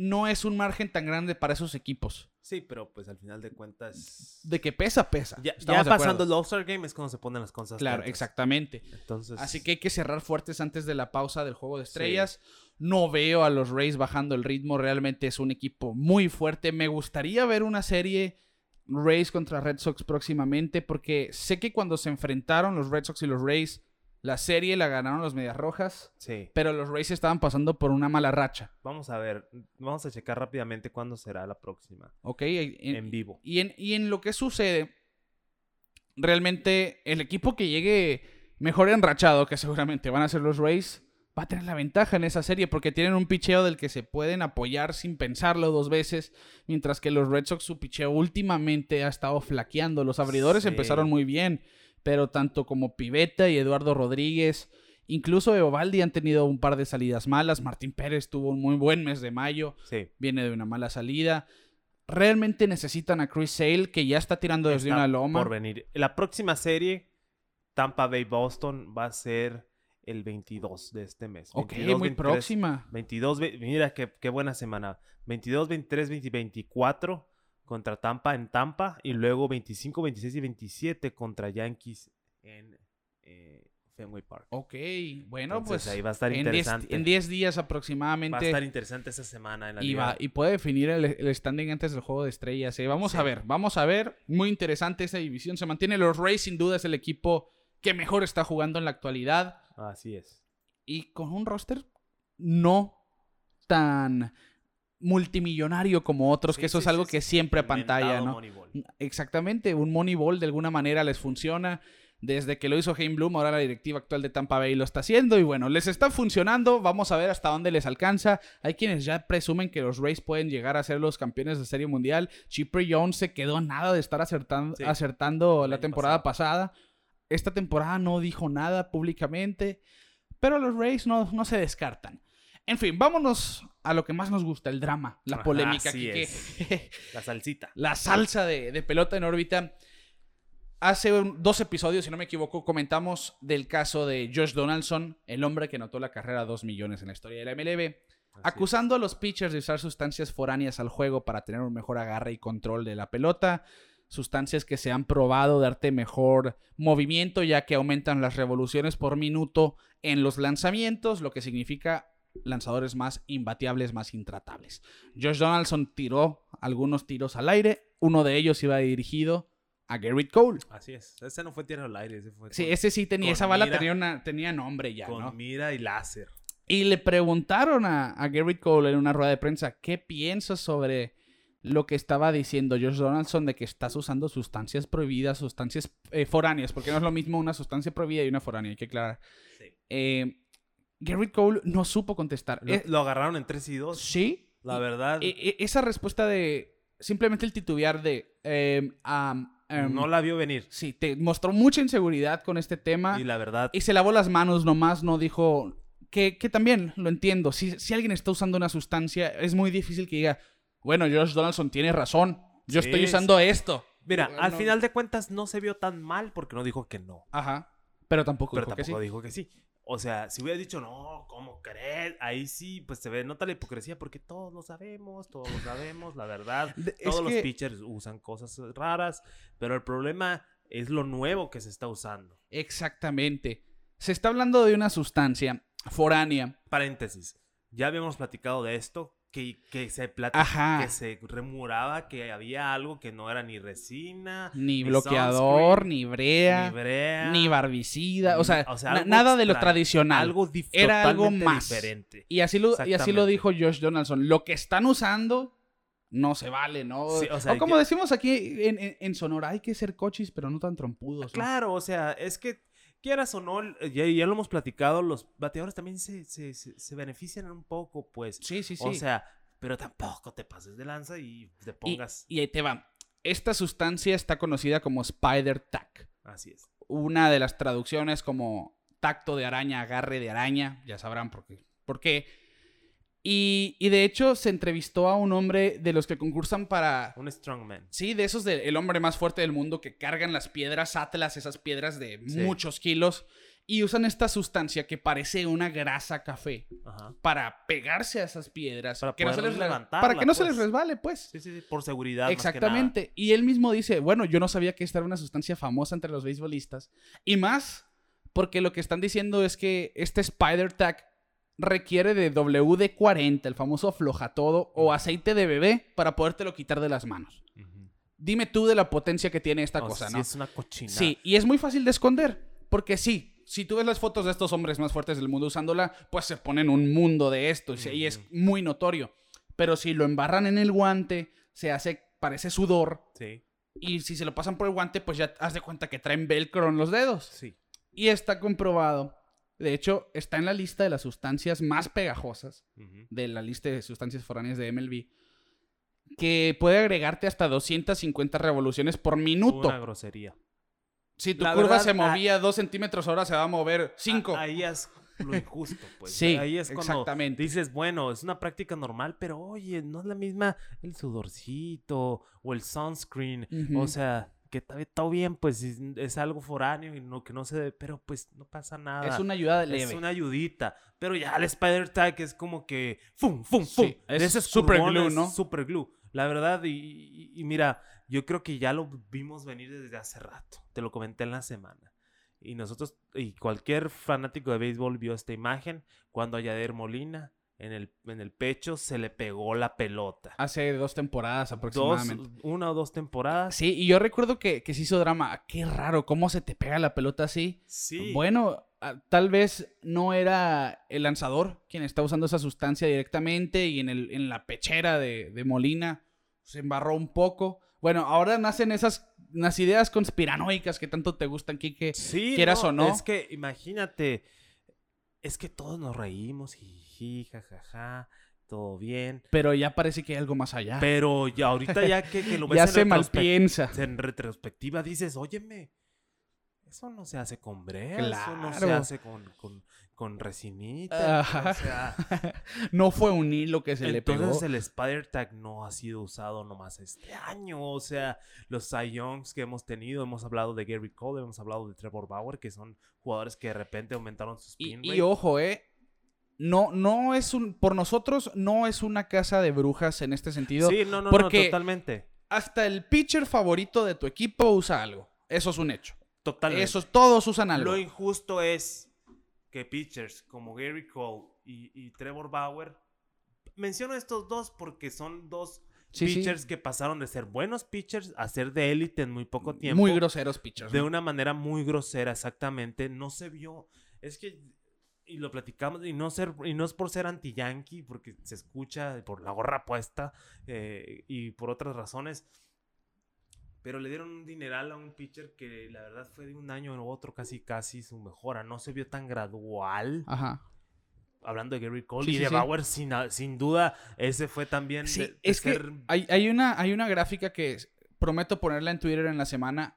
no es un margen tan grande para esos equipos. Sí, pero pues al final de cuentas. De que pesa, pesa. Ya, ya pasando el All-Star Game es cuando se ponen las cosas. Claro, exactamente. Entonces. Así que hay que cerrar fuertes antes de la pausa del juego de estrellas. No veo a los Rays bajando el ritmo. Realmente es un equipo muy fuerte. Me gustaría ver una serie Rays contra Red Sox próximamente. Porque sé que cuando se enfrentaron los Red Sox y los Rays, la serie la ganaron los Medias Rojas. Sí. Pero los Rays estaban pasando por una mala racha. Vamos a ver. Vamos a checar rápidamente cuándo será la próxima. ¿Ok? En- En vivo. Y en, y en lo que sucede, realmente el equipo que llegue mejor enrachado, que seguramente van a ser los Rays, va a tener la ventaja en esa serie porque tienen un picheo del que se pueden apoyar sin pensarlo dos veces, mientras que los Red Sox su picheo últimamente ha estado flaqueando. Los abridores Sí. empezaron muy bien, pero tanto como Pivetta y Eduardo Rodríguez, incluso Eovaldi han tenido un par de salidas malas. Martín Pérez tuvo un muy buen mes de mayo Sí. viene de una mala salida. Realmente necesitan a Chris Sale, que ya está tirando desde Está una loma. Por venir. La próxima serie, Tampa Bay Boston, va a ser el 22 de este mes. Ok, 22, muy 23, próxima. 22, ve- mira qué, qué buena semana. 22, 23, 20, 24 contra Tampa en Tampa y luego 25, 26 y 27 contra Yankees en eh, Fenway Park. Ok, bueno, Entonces, pues ahí va a estar en 10 interesante. en 10 días Va a aproximadamente. estar interesante esa semana en la y, va, y puede definir el, el standing antes del juego de estrellas. ¿eh? Vamos a ver, vamos a ver. Muy interesante esa división. Se mantiene los Rays, sin duda es el equipo que mejor está jugando en la actualidad. Así es. y con un roster no tan multimillonario como otros, Sí, que eso sí, es algo sí, que siempre pantalla, ¿no? Moneyball. Exactamente, un Moneyball de alguna manera les funciona. Desde que lo hizo Hein Bloom, ahora la directiva actual de Tampa Bay lo está haciendo. Y bueno, les está funcionando. Vamos a ver hasta dónde les alcanza. Hay quienes ya presumen que los Rays pueden llegar a ser los campeones de Serie Mundial. Chipper Jones se quedó nada de estar acertando, acertando la temporada pasada. Esta temporada no dijo nada públicamente. Pero los Rays no, no se descartan. En fin, vámonos a lo que más nos gusta, el drama, la polémica. la salsita. La salsa de, de pelota en órbita. Hace dos episodios, si no me equivoco, comentamos del caso de Josh Donaldson, el hombre que notó la carrera a 2 millones en la historia de la MLB, acusando a los pitchers de usar sustancias foráneas al juego para tener un mejor agarre y control de la pelota, sustancias que se han probado darte mejor movimiento ya que aumentan las revoluciones por minuto en los lanzamientos, lo que significa lanzadores más imbateables, más intratables. Josh Donaldson tiró algunos tiros al aire, uno de ellos iba dirigido a Garrett Cole. Así es. Ese no fue tiro al aire. Ese fue sí, ese sí tenía. Esa bala tenía, tenía nombre ya. Con mira y láser. Y le preguntaron a, a Garrett Cole en una rueda de prensa: ¿Qué piensas sobre lo que estaba diciendo Josh Donaldson de que estás usando sustancias prohibidas, sustancias eh, foráneas? Porque no es lo mismo una sustancia prohibida y una foránea, hay que aclarar. Sí. Eh, Garrett Cole no supo contestar. Lo, eh, lo agarraron en 3 y 2. Sí. La verdad. esa respuesta de. Simplemente el titubear de. Em, Em, no la vio venir. Sí, te mostró mucha inseguridad con este tema. Y la verdad. Y se lavó las manos nomás, no dijo. Que, que también lo entiendo. Si, si, alguien está usando una sustancia, es muy difícil que diga, bueno, Josh Donaldson tiene razón. Yo estoy usando esto. Mira, al final de cuentas no se vio tan mal porque no dijo que no. Ajá. Pero tampoco, Pero tampoco dijo que sí. O sea, si hubiera dicho, no, ¿cómo crees? Ahí sí, pues se ve, nota la hipocresía, porque todos lo sabemos, todos lo sabemos, la verdad. todos los pitchers usan cosas raras, pero el problema es lo nuevo que se está usando. Exactamente. Se está hablando de una sustancia foránea. Paréntesis. Ya habíamos platicado de esto que, que se platica, que se remuraba que había algo que no era ni resina, ni, bloqueador, ni brea, ni, barbicida, o sea, nada de lo tradicional. Algo era algo más diferente. Y así lo y así lo dijo Josh Donaldson, lo que están usando no se vale, ¿no? o, como decimos aquí en, Sonora, hay que ser cochis, pero no tan trompudos. Claro, o sea, es que quieras o no, ya, ya lo hemos platicado, los bateadores también se, se, se, benefician un poco, pues. Sí, sí, sí. O sea, pero tampoco te pases de lanza y te pongas. Y, ahí te va. Esta sustancia está conocida como Spider Tack. Así es. Una de las traducciones como tacto de araña, agarre de araña, ya sabrán por qué. ¿Por qué? Y, de hecho se entrevistó a un hombre de los que concursan para... Un strongman. Sí, de esos del hombre más fuerte del mundo que cargan las piedras Atlas, esas piedras de muchos kilos, y usan esta sustancia que parece una grasa café para pegarse a esas piedras. Para que no se les Para que no se les resbale, pues. Sí, sí, sí, por seguridad. Exactamente. Y él mismo dice, bueno, yo no sabía que esta era una sustancia famosa entre los beisbolistas. Y más porque lo que están diciendo es que este Spider Tag requiere de WD-40, el famoso aflojatodo, o aceite de bebé para podértelo quitar de las manos. Dime tú de la potencia que tiene esta cosa, ¿no? Es una cochina. Sí, y es muy fácil de esconder, porque sí, si tú ves las fotos de estos hombres más fuertes del mundo usándola, pues se ponen un mundo de esto, y es muy notorio. Pero si lo embarran en el guante, se hace, parece sudor. Sí. Y si se lo pasan por el guante, pues ya haz de cuenta que traen velcro en los dedos. Sí. Y está comprobado de hecho, está en la lista de las sustancias más pegajosas de la lista de sustancias foráneas de MLB. Que puede agregarte hasta 250 revoluciones por minuto. Una grosería. Si tu curva se movía 2 centímetros hora, se va a mover 5. Ahí es lo injusto, pues. Sí, ahí es cuando exactamente. dices, bueno, es una práctica normal, pero oye, no es la misma el sudorcito o el sunscreen. O sea, que está bien, pues es algo foráneo y no, que no se debe, pero pues no pasa nada. Es una ayuda leve. Es una ayudita. Pero ya el Spider Tag es como que ¡fum, fum, fum! es super glue, ¿no? Super glue. La verdad, y, y, mira, yo creo que ya lo vimos venir desde hace rato. Te lo comenté en la semana. Y nosotros, y cualquier fanático de béisbol vio esta imagen cuando a Yader Molina en el, en el pecho, se le pegó la pelota. Hace dos temporadas aproximadamente. Dos, una o dos temporadas. Sí, y yo recuerdo que, que se hizo drama. Qué raro, ¿cómo se te pega la pelota así? Sí. Bueno, tal vez no era el lanzador quien está usando esa sustancia directamente y en, el, en la pechera de, de Molina se embarró un poco. Bueno, ahora nacen esas unas ideas conspiranoicas que tanto te gustan, Kike, Sí, quieras o no. Es que imagínate, es que todos nos reímos y jajaja, todo bien. Pero ya parece que hay algo más allá. Pero ya ahorita ya que, que lo ves ya en se malpiensa. en retrospectiva dices, óyeme, eso no se hace con brea, eso no se hace con, con, con resinita. Ajá. O sea, No fue un hilo que se le pegó. entonces el Spider Tag no ha sido usado nomás este año. O sea, los Cy Youngs que hemos tenido, hemos hablado de Gary Cole, hemos hablado de Trevor Bauer, que son jugadores que de repente aumentaron su Y, spin y rate. ojo, eh. No, no es un. Por nosotros, no es una casa de brujas en este sentido. Sí, no, no, porque- no, totalmente. Hasta el pitcher favorito de tu equipo usa algo. Eso es un hecho. Totalmente. Eso, todos usan algo. Lo injusto es que pitchers como Gary Cole y, y Trevor Bauer. Menciono estos dos porque son dos Sí, sí. pitchers que pasaron de ser buenos pitchers a ser de élite en muy poco tiempo. Muy groseros pitchers. De ¿no? una manera muy grosera, exactamente. No se vio. Es que. Y lo platicamos, y no, ser, y no es por ser anti-yankee, porque se escucha por la gorra puesta eh, y por otras razones. Pero le dieron un dineral a un pitcher que la verdad fue de un año a otro casi casi su mejora. No se vio tan gradual. Ajá. Hablando de Gary Cole Sí, y sí, de sí. Bauer, sin, sin duda, ese fue también. Sí, de- de es que ser- hay, hay una, hay una gráfica que prometo ponerla en Twitter en la semana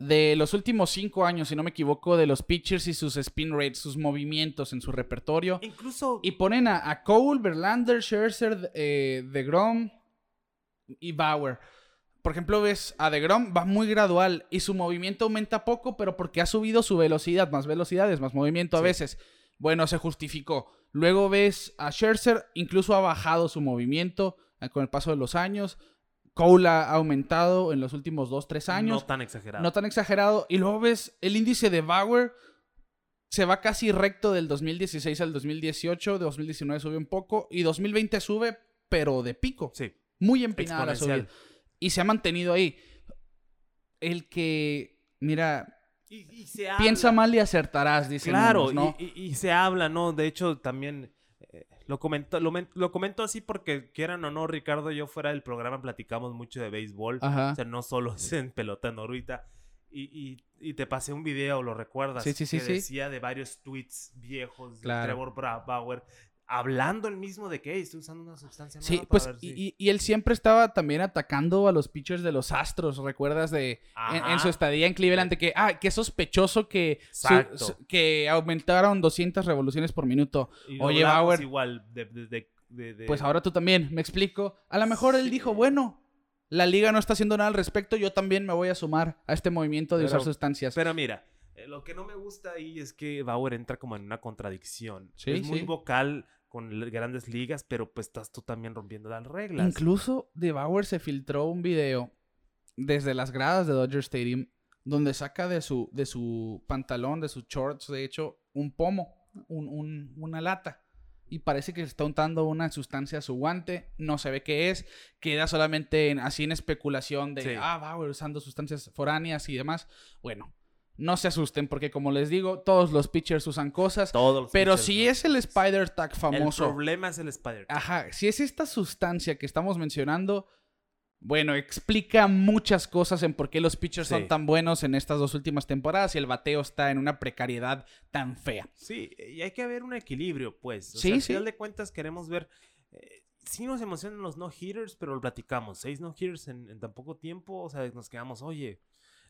de los últimos cinco años, si no me equivoco, de los pitchers y sus spin rates, sus movimientos en su repertorio. Incluso. Y ponen a, a Cole, Verlander, Scherzer, eh, DeGrom y Bauer. Por ejemplo, ves a DeGrom, va muy gradual y su movimiento aumenta poco, pero porque ha subido su velocidad, más velocidades, más movimiento a Sí. veces. Bueno, se justificó. Luego ves a Scherzer, incluso ha bajado su movimiento eh, con el paso de los años. Cole ha aumentado en los últimos 2, 3 años. No tan exagerado. No tan exagerado. Y luego ves el índice de Bauer. Se va casi recto del 2016 al 2018. De 2019 sube un poco. Y 2020 sube, pero de pico. Sí. Muy empinada la subida. Y se ha mantenido ahí. El que, mira, Y, y se piensa habla. mal y acertarás, dicen Claro, ¿no? y, se habla, ¿no? De hecho, también lo comento, lo, lo comento así porque quieran o no, Ricardo, yo fuera del programa platicamos mucho de béisbol. Ajá. O sea, no solo es en pelota en órbita. Y, y- y te pasé un video, ¿lo recuerdas? Sí, sí, sí, que decía de varios tweets viejos de Claro. Trevor Bauer hablando el mismo de que "Hey, estoy usando una sustancia Sí, nueva pues, para ver si-". y, y- él siempre estaba también atacando a los pitchers de los Astros, ¿recuerdas? de en, en su estadía en Cleveland, de que, ah, qué sospechoso que, su- Exacto. su- que aumentaron 200 revoluciones por minuto. Y Oye, Bauer. igual de, Pues ahora tú también, me explico. A lo mejor él dijo, bueno, la liga no está haciendo nada al respecto, yo también me voy a sumar a este movimiento de Pero- usar sustancias. Pero mira, eh, lo que no me gusta ahí es que Bauer entra como en una contradicción. Sí, es muy sí. vocal con grandes ligas, pero pues estás tú también rompiendo las reglas. Incluso de Bauer se filtró un video desde las gradas de Dodger Stadium donde saca de su, de su pantalón, de sus shorts, de hecho, un pomo, un- un- una lata. Y parece que se está untando una sustancia a su guante. No se ve qué es. Queda solamente en- así en especulación de, Sí. ah, Bauer usando sustancias foráneas y demás. Bueno, no se asusten porque como les digo, todos los pitchers usan cosas. Todos los Pero si ¿no? es el Spider Tag famoso. El problema es el Spider. Ajá, si es esta sustancia que estamos mencionando, bueno, explica muchas cosas en por qué los pitchers Sí. son tan buenos en estas dos últimas temporadas y el bateo está en una precariedad tan fea. Sí, y hay que haber un equilibrio, pues. O Sí, sea, al sí. final de cuentas queremos ver. eh, sí nos emocionan los no-hitters, pero lo platicamos. Seis no-hitters en, en tan poco tiempo. O sea, nos quedamos, oye,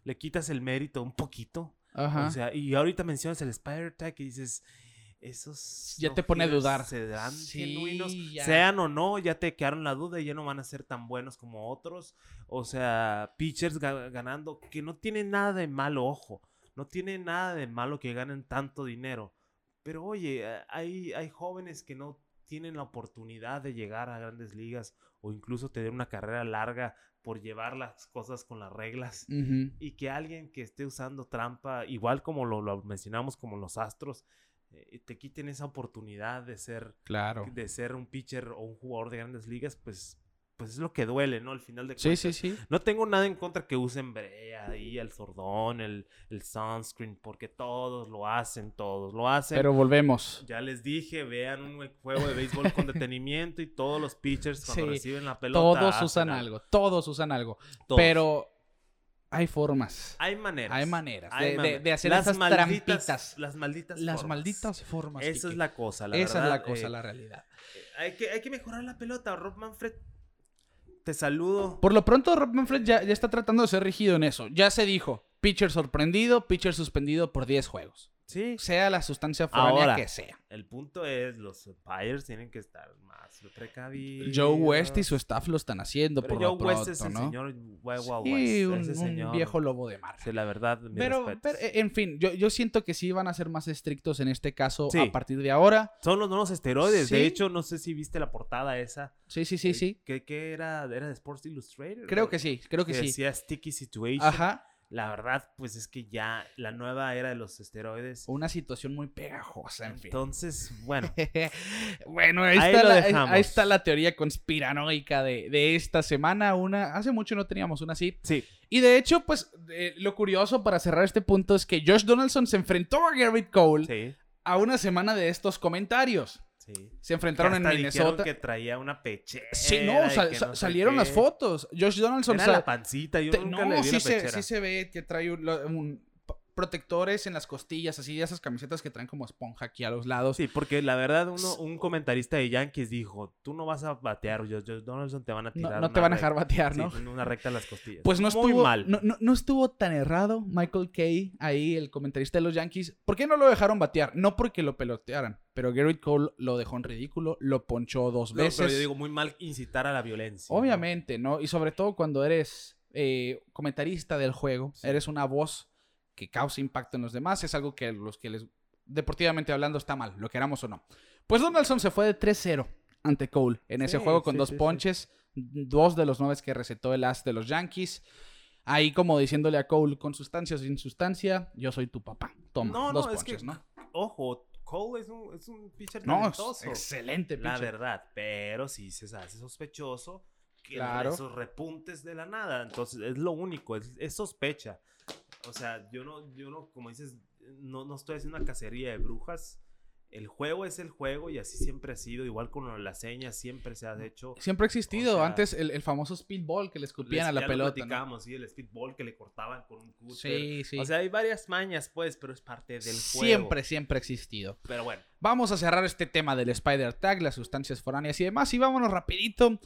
le quitas el mérito un poquito. Ajá. O sea, y ahorita mencionas el Spider Tag y dices, esos. Ya te pone a dudar. ¿Serán Sí, genuinos? ya. Sean o no, ya te quedaron la duda y ya no van a ser tan buenos como otros. O sea, pitchers ga- ganando, que no tienen nada de malo, ojo. No tiene nada de malo que ganen tanto dinero. Pero oye, eh, hay, hay jóvenes que no tienen la oportunidad de llegar a grandes ligas o incluso tener una carrera larga por llevar las cosas con las reglas y que alguien que esté usando trampa, igual como lo, lo mencionamos como los astros, eh, te quiten esa oportunidad de ser, Claro. de ser un pitcher o un jugador de grandes ligas, pues, pues es lo que duele, ¿no? Al final de Sí, cuentas. sí, sí. No tengo nada en contra que usen brea ahí, el sordón, el, el sunscreen, porque todos lo hacen, todos lo hacen. Pero volvemos. ya les dije, vean un juego de béisbol con detenimiento y todos los pitchers cuando Sí, reciben la pelota. Todos hacen usan algo, todos usan algo. Todos. Pero hay formas. Hay maneras. Hay maneras Hay de, maneras. de hacer Las esas malditas- trampitas. Las malditas Las formas. malditas formas. Esa Kike. es la cosa, la Esa verdad. es la cosa, eh, la realidad. hay, que, hay que mejorar la pelota. Rob Manfred, te saludo. Por lo pronto, Rob Manfred ya, está tratando de ser rígido en eso. Ya se dijo, pitcher sorprendido, pitcher suspendido por 10 juegos. Sí. Sea la sustancia foránea Ahora. que sea. El punto es, los umpires tienen que estar más precavidos. Joe West y su staff lo están haciendo Pero por Joe lo pronto, West es el ¿no? señor Sí, West. un, Ese un señor, viejo lobo de mar. Sí, la verdad, Pero, pero, en fin, yo, yo siento que sí van a ser más estrictos en este caso Sí. a partir de ahora. Son los nuevos esteroides. Sí. De hecho, no sé si viste la portada esa. Sí, sí, sí, Eh, sí. ¿Qué, qué era? ¿Era de Sports Illustrated? Creo que sí, creo que Que sí. decía Sticky Situation. Ajá. La verdad, pues es que ya la nueva era de los esteroides. Una situación muy pegajosa, en fin. Entonces, bueno. bueno, ahí, Ahí está la, ahí está la teoría conspiranoica de, de esta semana. Una, hace mucho no teníamos una así. Sí. Y de hecho, pues eh, lo curioso para cerrar este punto es que Josh Donaldson se enfrentó a Garrett Cole Sí. a una semana de estos comentarios. Sí. Se enfrentaron en hasta dijeron Minnesota. que traía una pechera. Sí, no, sal- no salieron las fotos. Josh Donaldson Era sal- la pancita, yo te- nunca no, le vi sí la se, sí se ve que trae un, un- protectores en las costillas, así de esas camisetas que traen como esponja aquí a los lados. Sí, porque la verdad, uno, un comentarista de Yankees dijo: Tú no vas a batear, Josh Josh Donaldson te van a No, tirar. no te una van a dejar batear, ¿no? Sí, una recta a las costillas. Pues no Muy estuvo, mal. No, no- no estuvo tan errado Michael Kay, ahí el comentarista de los Yankees. ¿Por qué no lo dejaron batear? No porque lo pelotearan, pero Garrett Cole lo dejó en ridículo, lo ponchó dos No, pero veces. yo digo, muy mal incitar a la violencia. Obviamente, ¿no? Y sobre todo cuando eres eh, comentarista del juego, Sí. eres una voz que causa impacto en los demás, es algo que los que les, deportivamente hablando, está mal, lo queramos o no. Pues Donaldson se fue de 3-0 ante Cole en ese Sí, juego con sí, dos sí, ponches, dos de los nueve que recetó el as de los Yankees. Ahí como diciéndole a Cole, con sustancia o sin sustancia, yo soy tu papá. Toma, No, dos no, es ponches, que- ¿no? Ojo, Cole es un, es un pitcher No, talentoso. excelente La pitcher. verdad, pero sí se hace sospechoso que Claro. esos repuntes de la nada. Entonces, es lo único, es, es sospecha. O sea, yo no, yo no, como dices, no, no estoy haciendo una cacería de brujas. El juego es el juego y así siempre ha sido. Igual con las señas, siempre se ha hecho. Siempre ha existido. O sea, Antes el, el famoso speedball que le escupían a la pelota. ¿no? platicábamos, sí, el speedball que le cortaban con un cúter. Sí, sí. O sea, hay varias mañas, pues, pero es parte del juego. siempre, siempre ha existido. Pero bueno, Vamos a cerrar este tema del Spider Tag, las sustancias foráneas y demás. Y vámonos rapidito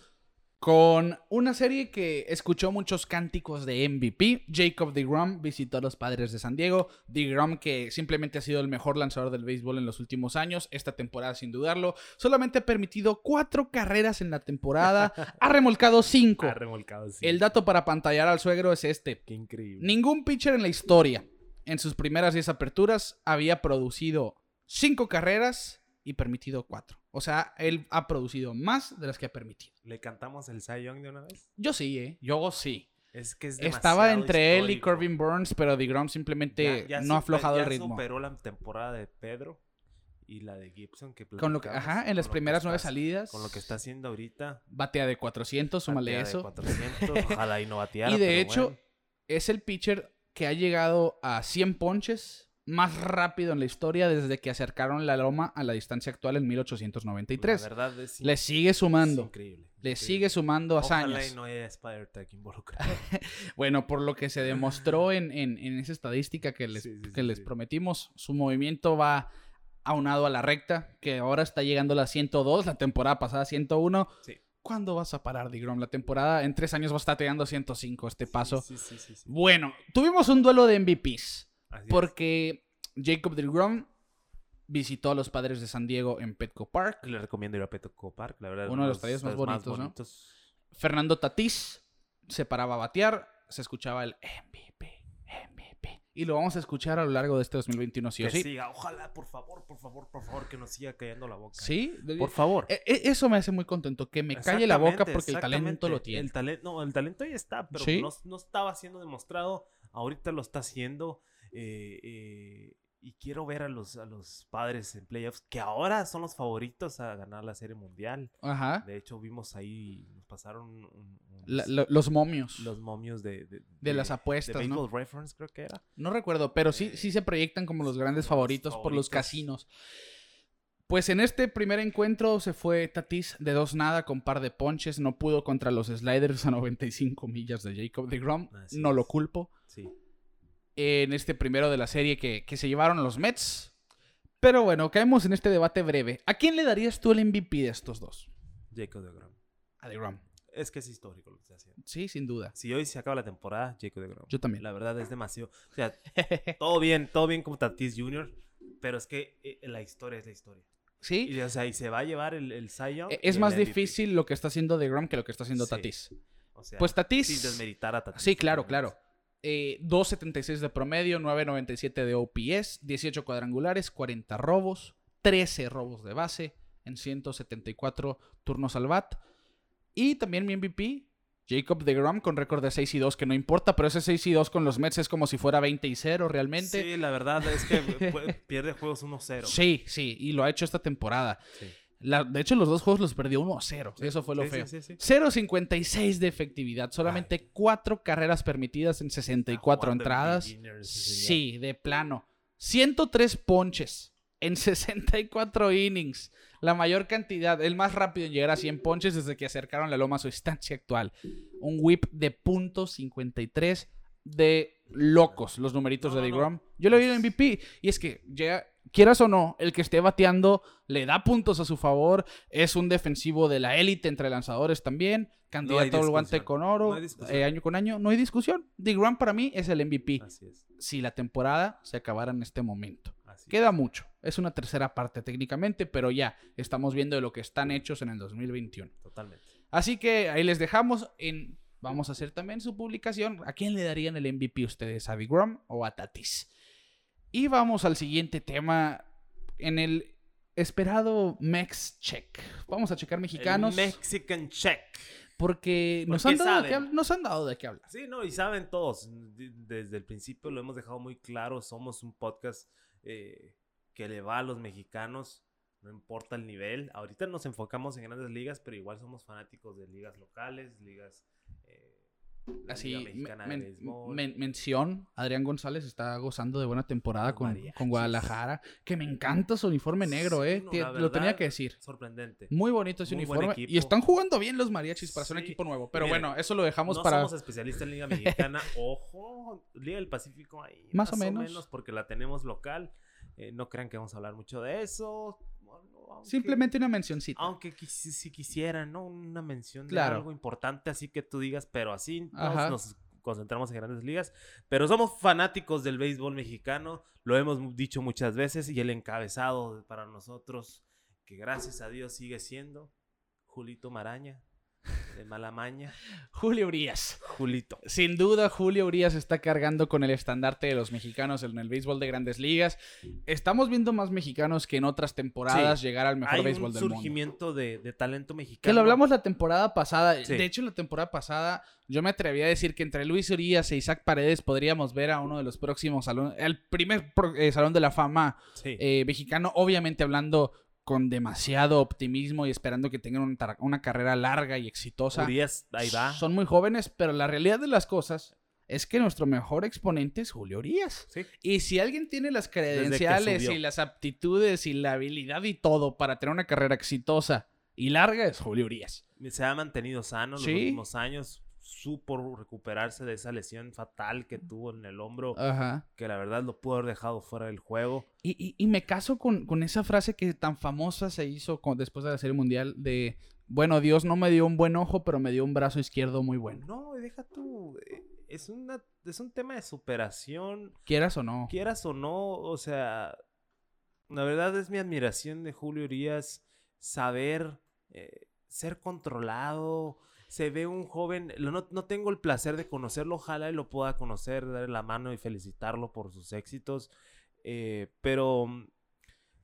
con una serie que escuchó muchos cánticos de MVP. Jacob DeGrom visitó a los Padres de San Diego. DeGrom que simplemente ha sido el mejor lanzador del béisbol en los últimos años. Esta temporada sin dudarlo. Solamente ha permitido cuatro carreras en la temporada. ha remolcado cinco. ha remolcado. sí. El dato para pantallar al suegro es este. Qué increíble. Ningún pitcher en la historia, en sus primeras 10 aperturas, había producido 5 carreras y permitido 4. O sea, él ha producido más de las que ha permitido. ¿Le cantamos el Cy Young de una vez? Yo sí, ¿eh? Yo sí. Es que es Estaba entre él y. Corbin Burns, pero DeGrom simplemente Ya- ya no ha aflojado el ritmo. superó la temporada de Pedro y la de Gibson. Que Con lo que, ajá, en las primeras nueve salidas. Con lo que está haciendo ahorita. Batea de 400, súmale batea de eso. 400, ojalá y no bateara. Y de hecho, bueno. es el pitcher que ha llegado a 100 ponches más rápido en la historia desde que acercaron la loma a la distancia actual en 1893. La verdad es, Le sigue es sumando. increíble. Le sigue sumando Ojalá hazañas. y no haya Spider-Tech involucrado. Bueno, por lo que se demostró en, en- en esa estadística que les, Sí, sí, que sí, les sí. prometimos, su movimiento va aunado a la recta, que ahora está llegando a la 102, la temporada pasada 101. Sí. ¿Cuándo vas a parar, Digrom? La temporada en tres años va a estar tirando 105 este paso. Sí, sí, sí, sí. Bueno, tuvimos un duelo de MVPs, Así es. porque Jacob DeGrom visitó a los padres de San Diego en Petco Park. Le recomiendo ir a Petco Park, la verdad. Uno de los estadios más bonitos, ¿no? Fernando Tatís se paraba a batear, se escuchaba el MVP, MVP. Y lo vamos a escuchar a lo largo de este 2021, sí o sí. siga, ojalá, por favor, por favor, por favor, que nos siga cayendo la boca. Sí, Por favor. E- e- Eso me hace muy contento, que me calle la boca porque el talento lo tiene. El talento, no, el talento ya está, pero Sí. no, no estaba siendo demostrado. Ahorita lo está haciendo. eh, eh, y quiero ver a los, a los padres en playoffs, que ahora son los favoritos a ganar la Serie Mundial. Ajá. De hecho, vimos ahí, nos pasaron un- un- La- lo- los momios los momios de, de, de las de apuestas, ¿no? Baseball Reference, creo que era. No recuerdo, pero sí, Eh, sí se proyectan como los grandes favoritos por los casinos. Pues en este primer encuentro se fue Tatis de dos nada con par de ponches. No pudo contra los sliders a 95 millas de Jacob de Grom. no lo culpo. Sí. En este primero de la serie que, que se llevaron los Mets. Pero bueno, caemos en este debate breve. ¿A quién le darías tú el MVP de estos dos? Jacob de Grom. A de Grom. Es que es histórico lo que está haciendo. Sí, sin duda. Si hoy se acaba la temporada, Jacob de Grom. Yo también. La verdad es demasiado. O sea, todo bien, todo bien como Tatis Jr., pero es que eh, la historia es la historia. Sí. Y, o sea, y se va a llevar el, el Cy Young E- Es el más difícil lo que está haciendo de Grom que lo que está haciendo Sí. Tatis. O sea, Pues Tatis. Sin desmeritar a Tatis. Sí, claro, claro. Eh, 2.76 de promedio, 9.97 de OPS, 18 cuadrangulares, 40 robos, 13 robos de base en 174 turnos al bat. Y también mi MVP, Jacob DeGrom, con récord de 6 y 2, que no importa, pero ese 6 y 2 con los Mets es como si fuera 20 y 0 realmente. Sí, la verdad es que pierde juegos 1-0. Sí, sí, y lo ha hecho esta temporada. Sí. La- de hecho, los dos juegos los perdió 1 a 0. Eso fue lo Sí, feo. sí, sí. 0.56 de efectividad, solamente 4 carreras permitidas en 64 jugando en entradas. beginners. Sí, de plano. 103 ponches en 64 innings. La mayor cantidad, el más rápido en llegar a 100 ponches desde que acercaron la loma a su instancia actual. Un whip de .53 de locos los numeritos No, de no, DeGrom. Yo le doy el MVP y es que ya quieras o no, el que esté bateando le da puntos a su favor, es un defensivo de la élite entre lanzadores también, candidato al guante con oro, No eh, año con año, no hay discusión. DeGrom para mí es el MVP Así es. si la temporada se acabara en este momento. Así Queda mucho. Es una tercera parte técnicamente, pero ya estamos viendo de lo que están hechos en el 2021. es, Totalmente. Así que ahí les dejamos en... Vamos a hacer también su publicación. ¿A quién le darían el MVP ustedes? ¿A Grom o a Tatis? Y vamos al siguiente tema. En el esperado Mex Check. Vamos a checar mexicanos. El Mexican check. porque nos han, dado de qué, nos han dado de qué hablar. Sí, no, y saben todos, de- desde el principio lo hemos dejado muy claro, somos un podcast eh, que le va a los mexicanos, no importa el nivel. Ahorita nos enfocamos en grandes ligas, pero igual somos fanáticos de ligas locales, ligas... Así, men- men- mención, Adrián González está gozando de buena temporada con, con Guadalajara. Que me encanta su uniforme negro, Sí, ¿eh? no, lo tenía que decir. Sorprendente. Muy bonito ese Muy uniforme. Y están jugando bien los mariachis para ser un equipo nuevo. Pero Miren, bueno, eso lo dejamos no para. somos especialistas en Liga Mexicana. Ojo, Liga del Pacífico ahí. Más o menos. porque la tenemos local. Eh, no crean que vamos a hablar mucho de eso. Aunque- Simplemente una mencioncita. Aunque quisi- si quisieran, ¿no? Una mención de Claro. algo importante, así que tú digas, pero así nos, nos concentramos en grandes ligas. Pero somos fanáticos del béisbol mexicano, lo hemos dicho muchas veces, y el encabezado para nosotros, que gracias a Dios sigue siendo Julito Maraña, de Malamaña. Julio Urias. Julito. Sin duda, Julio Urias está cargando con el estandarte de los mexicanos en el béisbol de grandes ligas. Estamos viendo más mexicanos que en otras temporadas Sí. llegar al mejor Hay béisbol un del mundo. surgimiento de, de talento mexicano. Que lo hablamos la temporada pasada. Sí. De hecho, la temporada pasada yo me atreví a decir que entre Luis Urias e Isaac Paredes podríamos ver a uno de los próximos salones, el primer pro- eh, salón de la fama Sí. eh, mexicano, obviamente hablando con demasiado optimismo y esperando que tengan un una carrera larga y exitosa. Urias, ahí va. Son muy jóvenes, pero la realidad de las cosas es que nuestro mejor exponente es Julio Urias. Sí. Y si alguien tiene las credenciales y las aptitudes y la habilidad y todo para tener una carrera exitosa y larga, es Julio Urias. se ha mantenido sano los últimos años. Supo recuperarse de esa lesión fatal que tuvo en el hombro, Ajá. que la verdad lo pudo haber dejado fuera del juego. Y, y- y me caso con, con esa frase que tan famosa se hizo con- después de la Serie Mundial de, bueno, Dios no me dio un buen ojo, pero me dio un brazo izquierdo muy bueno. No, deja tú. eh, Es, una, es un tema de superación, Quieras o no. quieras o no. O sea, la verdad es mi admiración de Julio Urias saber eh, ser controlado. Se ve un joven, no, no tengo el placer de conocerlo, ojalá y lo pueda conocer, darle la mano y felicitarlo por sus éxitos. eh, pero mm,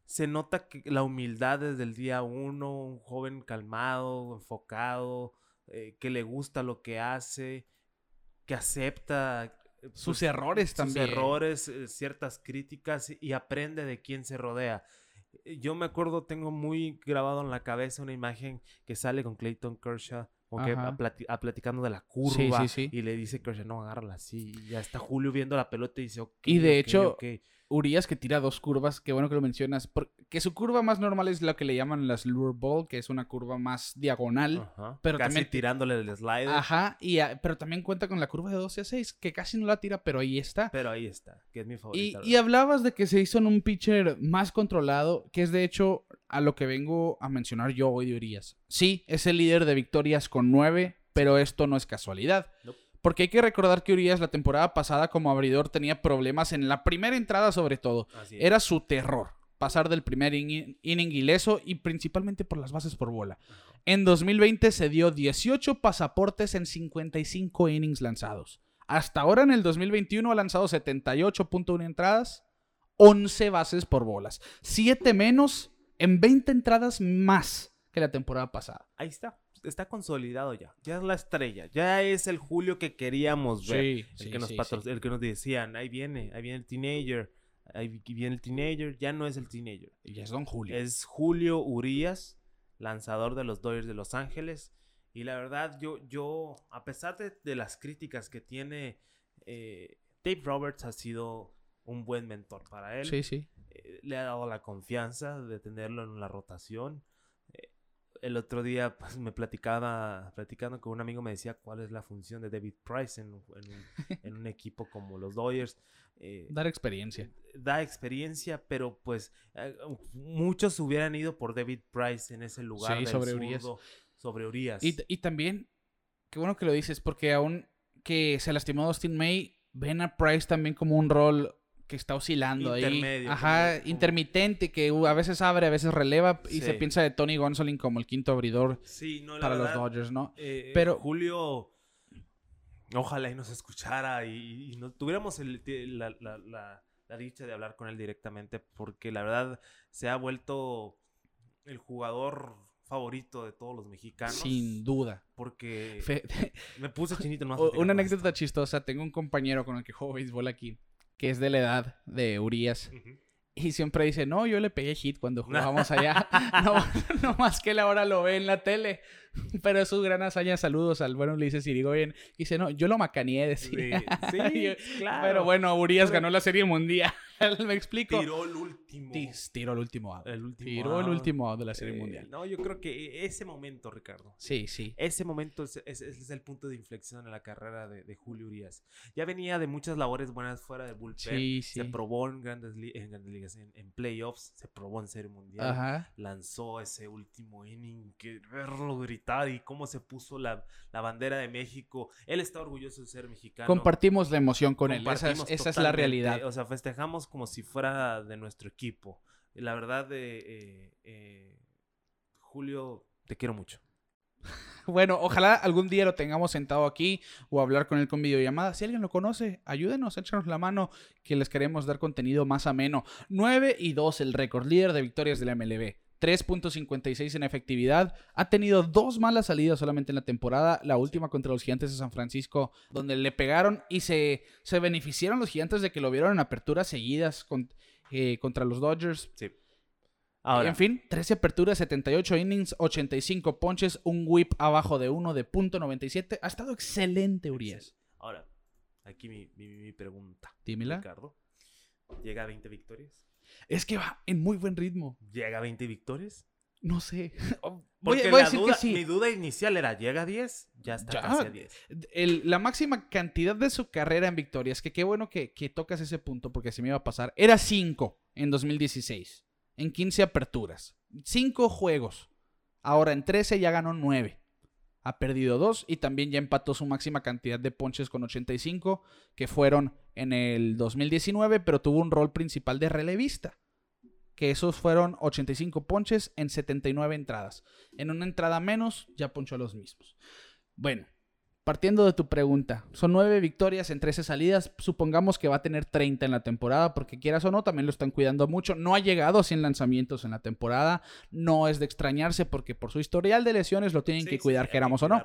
se nota que la humildad desde el día uno, un joven calmado, enfocado, eh, que le gusta lo que hace, que acepta eh, Sus pues, errores sus también. errores, eh, ciertas críticas y aprende de quién se rodea. Yo me acuerdo, tengo muy grabado en la cabeza una imagen que sale con Clayton Kershaw, como que a plati- a platicando de la Sí, curva sí, sí. y le dice Kershaw, no, agárrala así. Y ya está Julio viendo la pelota y dice, ok. Y de hecho, ok". Urias que tira dos curvas, qué bueno que lo mencionas. por- que su curva más normal es lo que le llaman las lure ball, que es una curva más diagonal, pero casi también tirándole el slider. Ajá, y pero también cuenta con la curva de 12 a 6, que casi no la tira, pero ahí está. Pero ahí está, que es mi favorita. Y, y hablabas de que se hizo en un pitcher más controlado, que es de hecho a lo que vengo a mencionar yo hoy de Urias. Sí, es el líder de victorias con 9, pero esto no es casualidad. Porque hay que recordar que Urias la temporada pasada como abridor tenía problemas en la primera entrada sobre todo. Era su terror pasar del primer inning ileso y principalmente por las bases por bola. En 2020 se dio 18 pasaportes en 55 innings lanzados. Hasta ahora en el 2021 ha lanzado 78.1 entradas, 11 bases por bolas, 7 menos en 20 entradas más que la temporada pasada. Ahí está está consolidado ya. Ya es la estrella. Ya es el Julio que queríamos ver. Sí, el, que nos el que nos decían, ahí viene, ahí viene el teenager ahí viene el teenager, ya no es el teenager. Y es Don Julio. Es Julio Urias, lanzador de los Dodgers de Los Ángeles. Y la verdad, yo, yo a pesar de, las críticas que tiene, eh, Dave Roberts ha sido un buen mentor para él. Sí, sí. Eh, le ha dado la confianza de tenerlo en la rotación. Eh, el otro día pues, me platicaba, platicando con un amigo, me decía cuál es la función de David Price en, en un equipo como los Dodgers. Eh, Dar experiencia. Da experiencia, pero pues eh, muchos hubieran ido por David Price en ese lugar. Sí, sobre Urias. Sobre Urias. Y, también, qué bueno que lo dices, porque aún que se lastimó Austin May, ven a Price también como un rol que está oscilando ahí. Ajá, intermitente, que a veces abre, a veces releva y se piensa de Tony Gonsolin como el quinto abridor para los Dodgers, ¿no? Eh, pero Julio Ojalá y nos escuchara y, no tuviéramos la, dicha de hablar con él directamente, porque la verdad se ha vuelto el jugador favorito de todos los mexicanos. Sin duda. Porque me puse chinito. No una anécdota chistosa. Tengo un compañero con el que juego béisbol aquí, que es de la edad de Urias. Y siempre dice, no, yo le pegué hit cuando jugábamos allá. no, no, más que él ahora lo ve en la tele. Pero es su gran hazaña. Saludos al bueno Ulises Irigoyen. Dice, no, yo lo macaneé, decía. Sí, claro. Pero bueno, Urias ganó la Serie Mundial. ¿Me explico? Tiró el último. tiró el último out. El último tiró el último out de la Serie Mundial. No, yo creo que ese momento, Ricardo. Sí, sí. Ese momento es, es, el punto de inflexión en la carrera de, Julio Urias. Ya venía de muchas labores buenas fuera del bullpen. Sí, sí. Se probó en grandes, en ligas, en, playoffs. Se probó en Serie Mundial. Ajá. Lanzó ese último inning. Que verlo gritar y cómo se puso la, la, bandera de México. Él está orgulloso de ser mexicano. Compartimos la emoción con él. Esa, esa es la realidad. O sea, festejamos como si fuera de nuestro equipo. La verdad, eh, eh, Julio, te quiero mucho. Bueno, ojalá algún día lo tengamos sentado aquí o hablar con él con videollamada. Si alguien lo conoce, ayúdenos, échanos la mano que les queremos dar contenido más ameno. 9 y 2 el récord, líder de victorias de la MLB. 3.56 en efectividad. Ha tenido dos malas salidas solamente en la temporada. La última contra los Gigantes de San Francisco, donde le pegaron y se, se beneficiaron los Gigantes de que lo vieron en aperturas seguidas eh, contra los Dodgers. Sí. en fin, 13 aperturas, 78 innings, 85 ponches, un whip abajo de 1 de .97. Ha estado excelente, Urias. Ahora, aquí mi, mi pregunta. Dímela. Ricardo, ¿llega a 20 victorias? Es que va en muy buen ritmo. ¿Llega a 20 victorias? No sé. Porque voy, a decir que sí. mi duda inicial era, ¿llega a 10? Ya está casi a 10. la máxima cantidad de su carrera en victorias, que qué bueno que, que tocas ese punto porque se me iba a pasar, era 5 en 2016, en 15 aperturas. 5 juegos. Ahora en 13 ya ganó 9 ha perdido dos y también ya empató su máxima cantidad de ponches con 85, que fueron en el 2019, pero tuvo un rol principal de relevista, que esos fueron 85 ponches en 79 entradas. En una entrada menos, ya ponchó los mismos. Bueno, partiendo de tu pregunta, son nueve victorias en 13 salidas. Supongamos que va a tener 30 en la temporada, porque quieras o no, también lo están cuidando mucho. No ha llegado a 100 lanzamientos en la temporada. No es de extrañarse, porque por su historial de lesiones lo tienen que cuidar, queramos o no.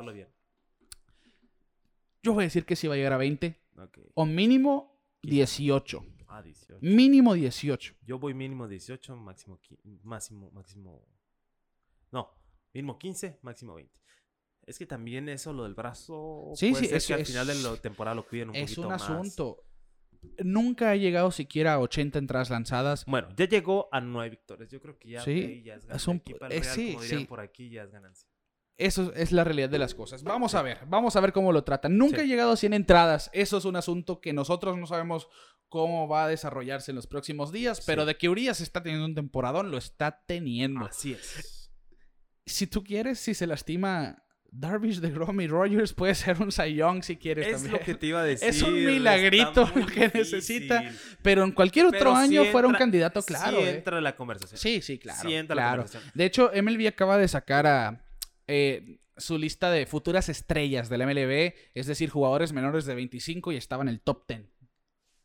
Yo voy a decir que sí va a llegar a 20. O mínimo 18. Ah, 18. Mínimo 18. Yo voy mínimo 18, máximo, máximo, máximo. No, mínimo 15, máximo 20. Es que también eso, lo del brazo. Sí, sí, es que al final de la temporada lo piden un es poquito más. Es un asunto. nunca ha llegado siquiera a 80 entradas lanzadas. Bueno, ya llegó a 9 victorias. Yo creo que ya, Sí, ya es ganancia. un- Aquí para eh, el Real, sí, como dirían sí. por aquí, ya es ganancia. Eso es la realidad de las cosas. Vamos a ver, vamos a ver cómo lo tratan. Nunca Sí. ha llegado a 100 entradas. Eso es un asunto que nosotros no sabemos cómo va a desarrollarse en los próximos días, pero de que Urias está teniendo un temporadón, lo está teniendo. Así es. Si tú quieres, si se lastima Darvish, de Grom y Rogers, puede ser un Cy Young si quieres Es también. lo que te iba a decir. Es un milagrito lo que difícil. necesita. Pero en cualquier otro Pero año fuera un candidato claro. Sí ¿eh? entra la conversación. Sí, sí, claro. Sí entra en la conversación. De hecho, MLB acaba de sacar a eh, su lista de futuras estrellas del MLB, es decir, jugadores menores de 25 y estaba en el top 10.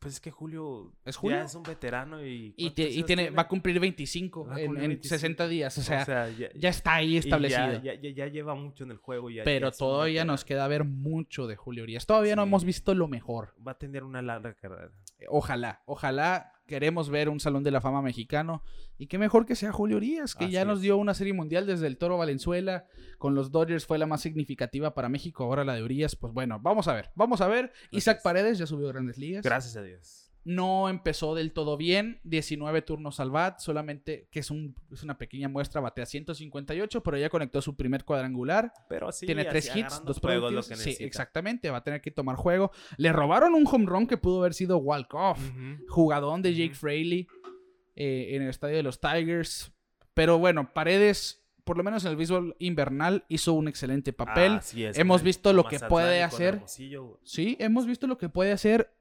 Pues es que Julio, ¿Es Julio? ya es un veterano y... Y, ¿cuántos te- y años tiene, va a cumplir 25 Va a en, cumplir en 25. 60 días. O sea, ya, ya está ahí establecido. Ya, ya, ya- ya lleva mucho en el juego. Ya, pero todavía nos queda ver mucho de Julio Urias. Todavía no hemos visto lo mejor. Va a tener una larga carrera. Ojalá, ojalá queremos ver un Salón de la Fama mexicano. Y qué mejor que sea Julio Urias, que Así ya nos dio una serie mundial desde el Toro Valenzuela. Con los Dodgers fue la más significativa para México. Ahora la de Urias, pues bueno, vamos a ver, vamos a ver. Isaac es. Paredes ya subió a grandes ligas. Gracias a Dios. No empezó del todo bien, 19 turnos al bat, solamente que es, un, es una pequeña muestra, batea 158, pero ya conectó su primer cuadrangular. Pero sí, tiene tres hits, dos productivos. Sí, exactamente, va a tener que tomar juego. Le robaron un home run que pudo haber sido walk-off. Ujú. Jugadón de Jake Ujú. Fraley eh, en el estadio de los Tigers. Pero bueno, Paredes, por lo menos en el béisbol invernal, hizo un excelente papel. Así es, Hemos visto lo que puede hacer. Sí, hemos visto lo que puede hacer.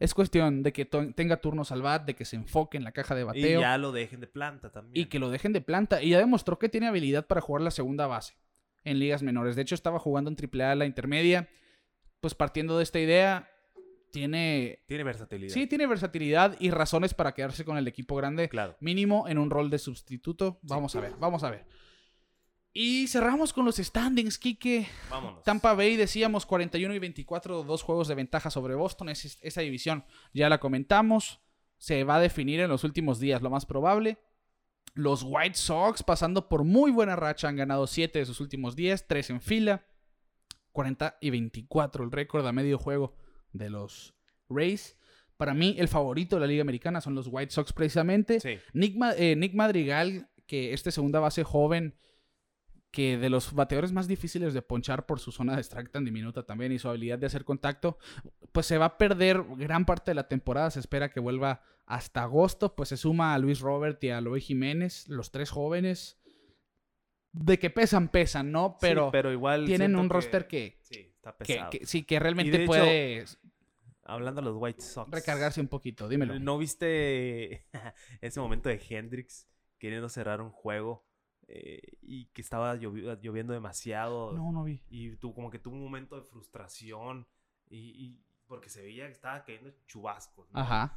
Es cuestión de que tenga turnos al bat, de que se enfoque en la caja de Y bateo. ya lo dejen de planta también. y que lo dejen de planta. Y ya demostró que tiene habilidad para jugar la segunda base en ligas menores. De hecho, estaba jugando en AAA la intermedia. Pues partiendo de esta idea, tiene. Tiene versatilidad. Sí, tiene versatilidad y razones para quedarse con el equipo grande. Claro. Mínimo en un rol de sustituto. Vamos a ver, vamos a ver. Y cerramos con los standings, Kike. Vámonos. Tampa Bay, decíamos 41 y 24, dos juegos de ventaja sobre Boston. Es- esa división ya la comentamos. Se va a definir en los últimos días, lo más probable. Los White Sox, pasando por muy buena racha, han ganado 7 de sus últimos 10, 3 en fila. 40 y 24 el récord a medio juego de los Rays. Para mí, el favorito de la Liga Americana son los White Sox, precisamente. Sí. Nick, eh, Nick Madrigal, que este segunda base joven, que de los bateadores más difíciles de ponchar por su zona de strike tan diminuta también y su habilidad de hacer contacto, pues se va a perder gran parte de la temporada. Se espera que vuelva hasta agosto. Pues se suma a Luis Robert y a Loe Jiménez, los tres jóvenes. De que pesan, pesan, ¿no? Pero, Sí, pero igual tienen un roster que, Sí, está que- pesado. que sí, que realmente hecho, puede Hablando de los White Sox. recargarse un poquito. Dímelo. ¿No viste ese momento de Hendrix queriendo cerrar un juego eh, y que estaba llovi- lloviendo demasiado? No, no vi. Y tú como que tuvo un momento de frustración y, y- porque se veía que estaba cayendo chubascos. ¿no? Ajá.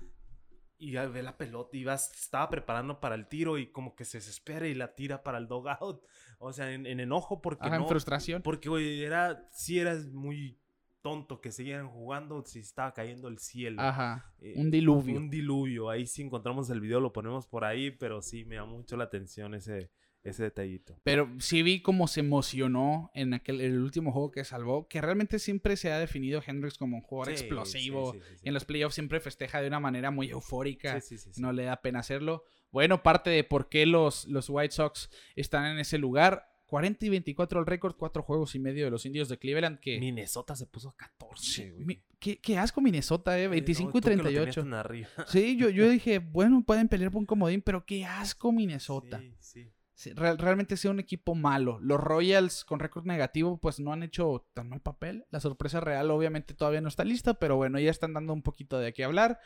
Y ve la pelota y va, estaba preparando para el tiro y como que se desespera y la tira para el dogout. O sea, en, en enojo porque Ajá, en no. frustración. Porque, güey, era, sí eras muy tonto que siguieran jugando si estaba cayendo el cielo. Ajá. Eh, Un diluvio. Un diluvio. Ahí sí encontramos el video, lo ponemos por ahí, pero sí me llama mucho la atención ese, ese detallito. Pero sí vi cómo se emocionó en aquel el último juego que salvó, que realmente siempre se ha definido Hendrix como un jugador Sí, explosivo. sí, sí. Y en los playoffs siempre festeja de una manera muy eufórica. Sí, sí, sí, sí. No le da pena hacerlo. Bueno, parte de por qué los, los White Sox están en ese lugar. 40 y 24 el récord, cuatro juegos y medio de los indios de Cleveland. Que, Minnesota se puso a 14, güey. Mi- qué, qué asco Minnesota, eh. Eh, 25 no, y tú que lo tenías 38. tan arriba. Sí, yo, yo dije, bueno, pueden pelear por un comodín, pero qué asco Minnesota. Sí, sí. Real- realmente ha sido un equipo malo. Los Royals con récord negativo pues no han hecho tan mal papel. La sorpresa real obviamente todavía no está lista, pero bueno, ya están dando un poquito de qué hablar.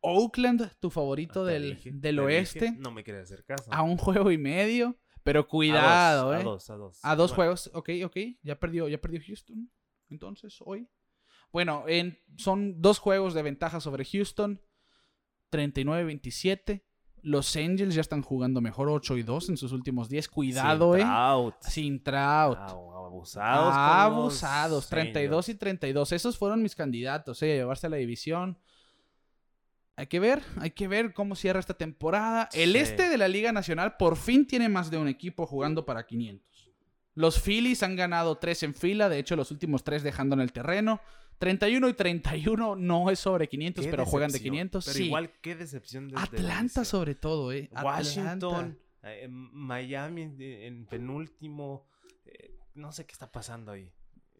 Oakland, tu favorito del, dije, del te oeste, dije, No me quería hacer caso. a un juego y medio. Pero A dos, cuidado, a eh. dos, a dos. A dos Bueno, juegos, ok, ok. Ya perdió, ya perdió Houston. Entonces, hoy. Bueno, en, son dos juegos de ventaja sobre Houston. 39-27. Los Angels ya están jugando mejor 8 y 2 en sus últimos 10. Cuidado, sin eh. Trout. Sin Trout. Ah, abusados. con Abusados. los 32 y Angels. 32. Esos fueron mis candidatos, eh, a llevarse a la división. Hay que ver, hay que ver cómo cierra esta temporada. El este de la Liga Nacional por fin tiene más de un equipo jugando para 500. Los Phillies han ganado tres en fila, de hecho los últimos tres dejando en el terreno. 31 y 31 no es sobre 500, pero juegan de 500. Pero sí. igual, qué decepción. De, Atlanta, sobre todo, ¿eh? Washington, eh, Miami en, penúltimo. Eh, no sé qué está pasando ahí.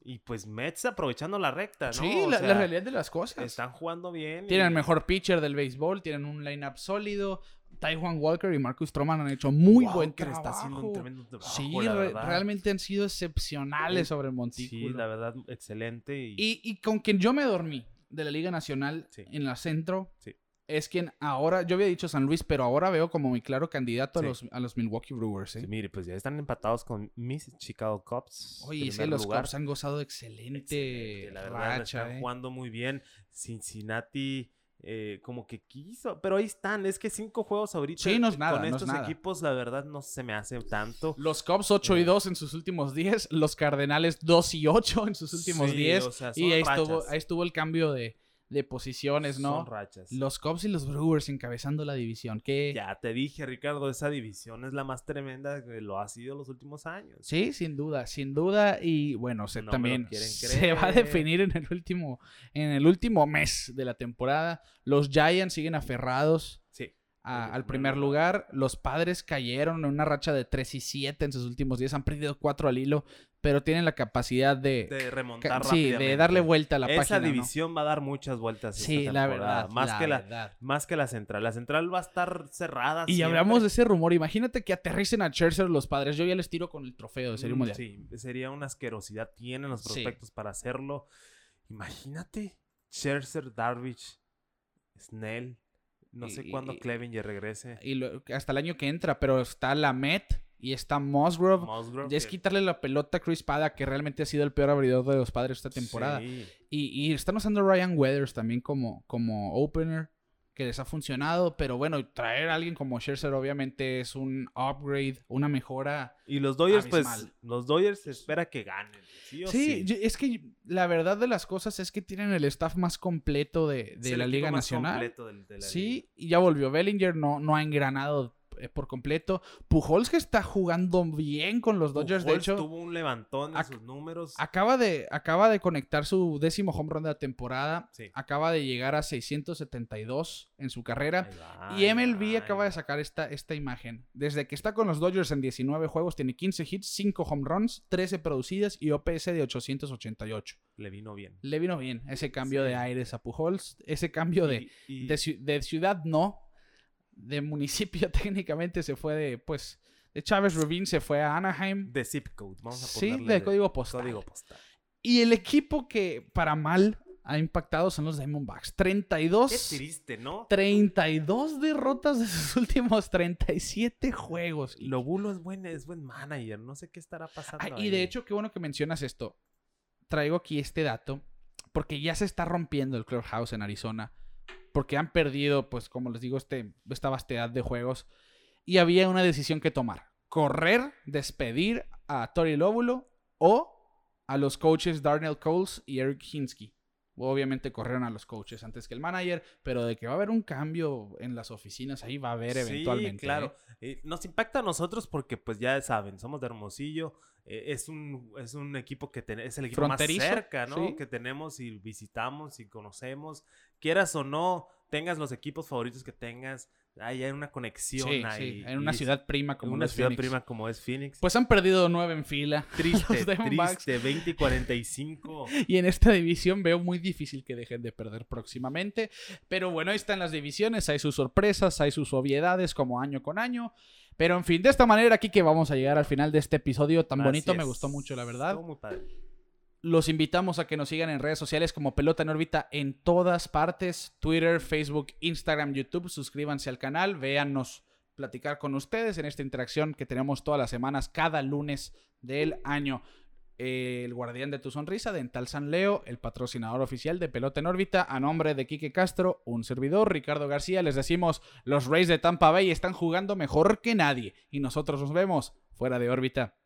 Y pues Mets aprovechando la recta, ¿no? Sí, la, realidad de las cosas. Están jugando bien. Tienen el mejor pitcher del béisbol, tienen un lineup sólido. Taiwan Walker y Marcus Stroman han hecho muy buen trabajo. está haciendo un tremendo trabajo. Sí, realmente han sido excepcionales sobre el montículo. Sí, la verdad, excelente. Y, y, con quien yo me dormí de la Liga Nacional en la centro sí es quien ahora, yo había dicho San Luis, pero ahora veo como mi claro candidato a, los, a los Milwaukee Brewers. ¿eh? mire, pues ya están empatados con mis Chicago Cubs. Oye, sí, los Cubs han gozado excelente, la verdad, están ¿eh? jugando muy bien. Cincinnati eh, como que quiso, pero ahí están, es que cinco juegos ahorita sí, no es nada, con estos no equipos, la verdad no se me hace tanto. Los Cubs 8 y 2 en sus últimos 10, los Cardenales 2 y 8 en sus últimos 10 y ahí estuvo, ahí estuvo el cambio de de posiciones, ¿no? Son rachas. Los Cubs y los Brewers encabezando la división. ¿Qué? Ya te dije, Ricardo, esa división es la más tremenda que lo ha sido los últimos años. Sí, sin duda, sin duda. Y bueno, se, también se va a definir en el último, en el último mes de la temporada. Los Giants siguen aferrados. Al primer lugar. Los padres cayeron en una racha de 3 y 7 en sus últimos días. Han perdido 4 al hilo pero tienen la capacidad de, de remontar Sí, de darle vuelta a la Esa página. Esa división va a dar muchas vueltas. Sí, la verdad. Más, la que verdad. La, más que la central. La central va a estar cerrada. Y hablamos de ese rumor. Imagínate que aterricen a Scherzer los padres. Yo ya les tiro con el trofeo de Serie mm, Mundial. Sí, sería una asquerosidad. Tienen los prospectos para hacerlo. Imagínate Scherzer, Darvish, Snell. No sé cuándo Clevinger regrese. Y hasta el año que entra, pero está la Met y está Musgrove. es quitarle la pelota a Chris Pada, que realmente ha sido el peor abridor de los padres esta temporada. Y, y, están usando Ryan Weathers también como, como opener, que les ha funcionado. Pero bueno, traer a alguien como Scherzer obviamente es un upgrade, una mejora. Y los Dodgers, pues, los Dodgers espera que ganen. Sí, es que la verdad de las cosas es que tienen el staff más completo de, la Liga Nacional. sí, y ya volvió Bellinger, no, no ha engranado por completo. Pujols que está jugando bien con los Dodgers, de hecho. tuvo un levantón en sus números. Acaba de, acaba de conectar su décimo home run de la temporada. Acaba de llegar a 672 en su carrera. y MLB acaba de sacar esta, esta imagen. Desde que está con los Dodgers en 19 juegos, tiene 15 hits, 5 home runs, 13 producidas y OPS de 888. Le vino bien. Le vino bien ese cambio de aires a Pujols. Ese cambio de, de ciudad no, de municipio técnicamente se fue de, pues, de Chávez Rubin se fue a Anaheim. De zip code, vamos a ponerle. Sí, de código postal. código postal. Y el equipo que para mal ha impactado son los Diamondbacks. 32. Qué triste, ¿no? 32 derrotas de sus últimos 37 juegos. Lobulo es buen, es buen manager. No sé qué estará pasando. y de hecho, qué bueno que mencionas esto. Traigo aquí este dato. Porque ya se está rompiendo el Clubhouse en Arizona porque han perdido, pues como les digo, este, esta vastedad de juegos. Y había una decisión que tomar. Correr, despedir a Tori Lóbulo o a los coaches Darnell Coles y Eric Hinsky. Obviamente corrieron a los coaches antes que el manager, pero de que va a haber un cambio en las oficinas, ahí va a haber eventualmente. Sí, claro. ¿eh? Eh, nos impacta a nosotros porque, pues ya saben, somos de Hermosillo. Eh, es, un, es un equipo que es el equipo más cerca, ¿no? Que tenemos y visitamos y conocemos. Quieras o no, tengas los equipos favoritos que tengas, hay una conexión ahí. en una ciudad prima como una ciudad prima como es Phoenix. Pues han perdido nueve en fila. Triste, triste, 20 y 45. y en esta división veo muy difícil que dejen de perder próximamente. Pero bueno, ahí están las divisiones, hay sus sorpresas, hay sus obviedades como año con año. Pero en fin, de esta manera aquí que vamos a llegar al final de este episodio tan bonito, me gustó mucho, la verdad. muy padre. Los invitamos a que nos sigan en redes sociales como Pelota en órbita en todas partes, Twitter, Facebook, Instagram, YouTube. Suscríbanse al canal, véannos platicar con ustedes en esta interacción que tenemos todas las semanas, cada lunes del año. El guardián de tu sonrisa, Dental San Leo, el patrocinador oficial de Pelota en órbita, a nombre de Quique Castro, un servidor, Ricardo García, les decimos, los Rays de Tampa Bay están jugando mejor que nadie y nosotros nos vemos fuera de órbita.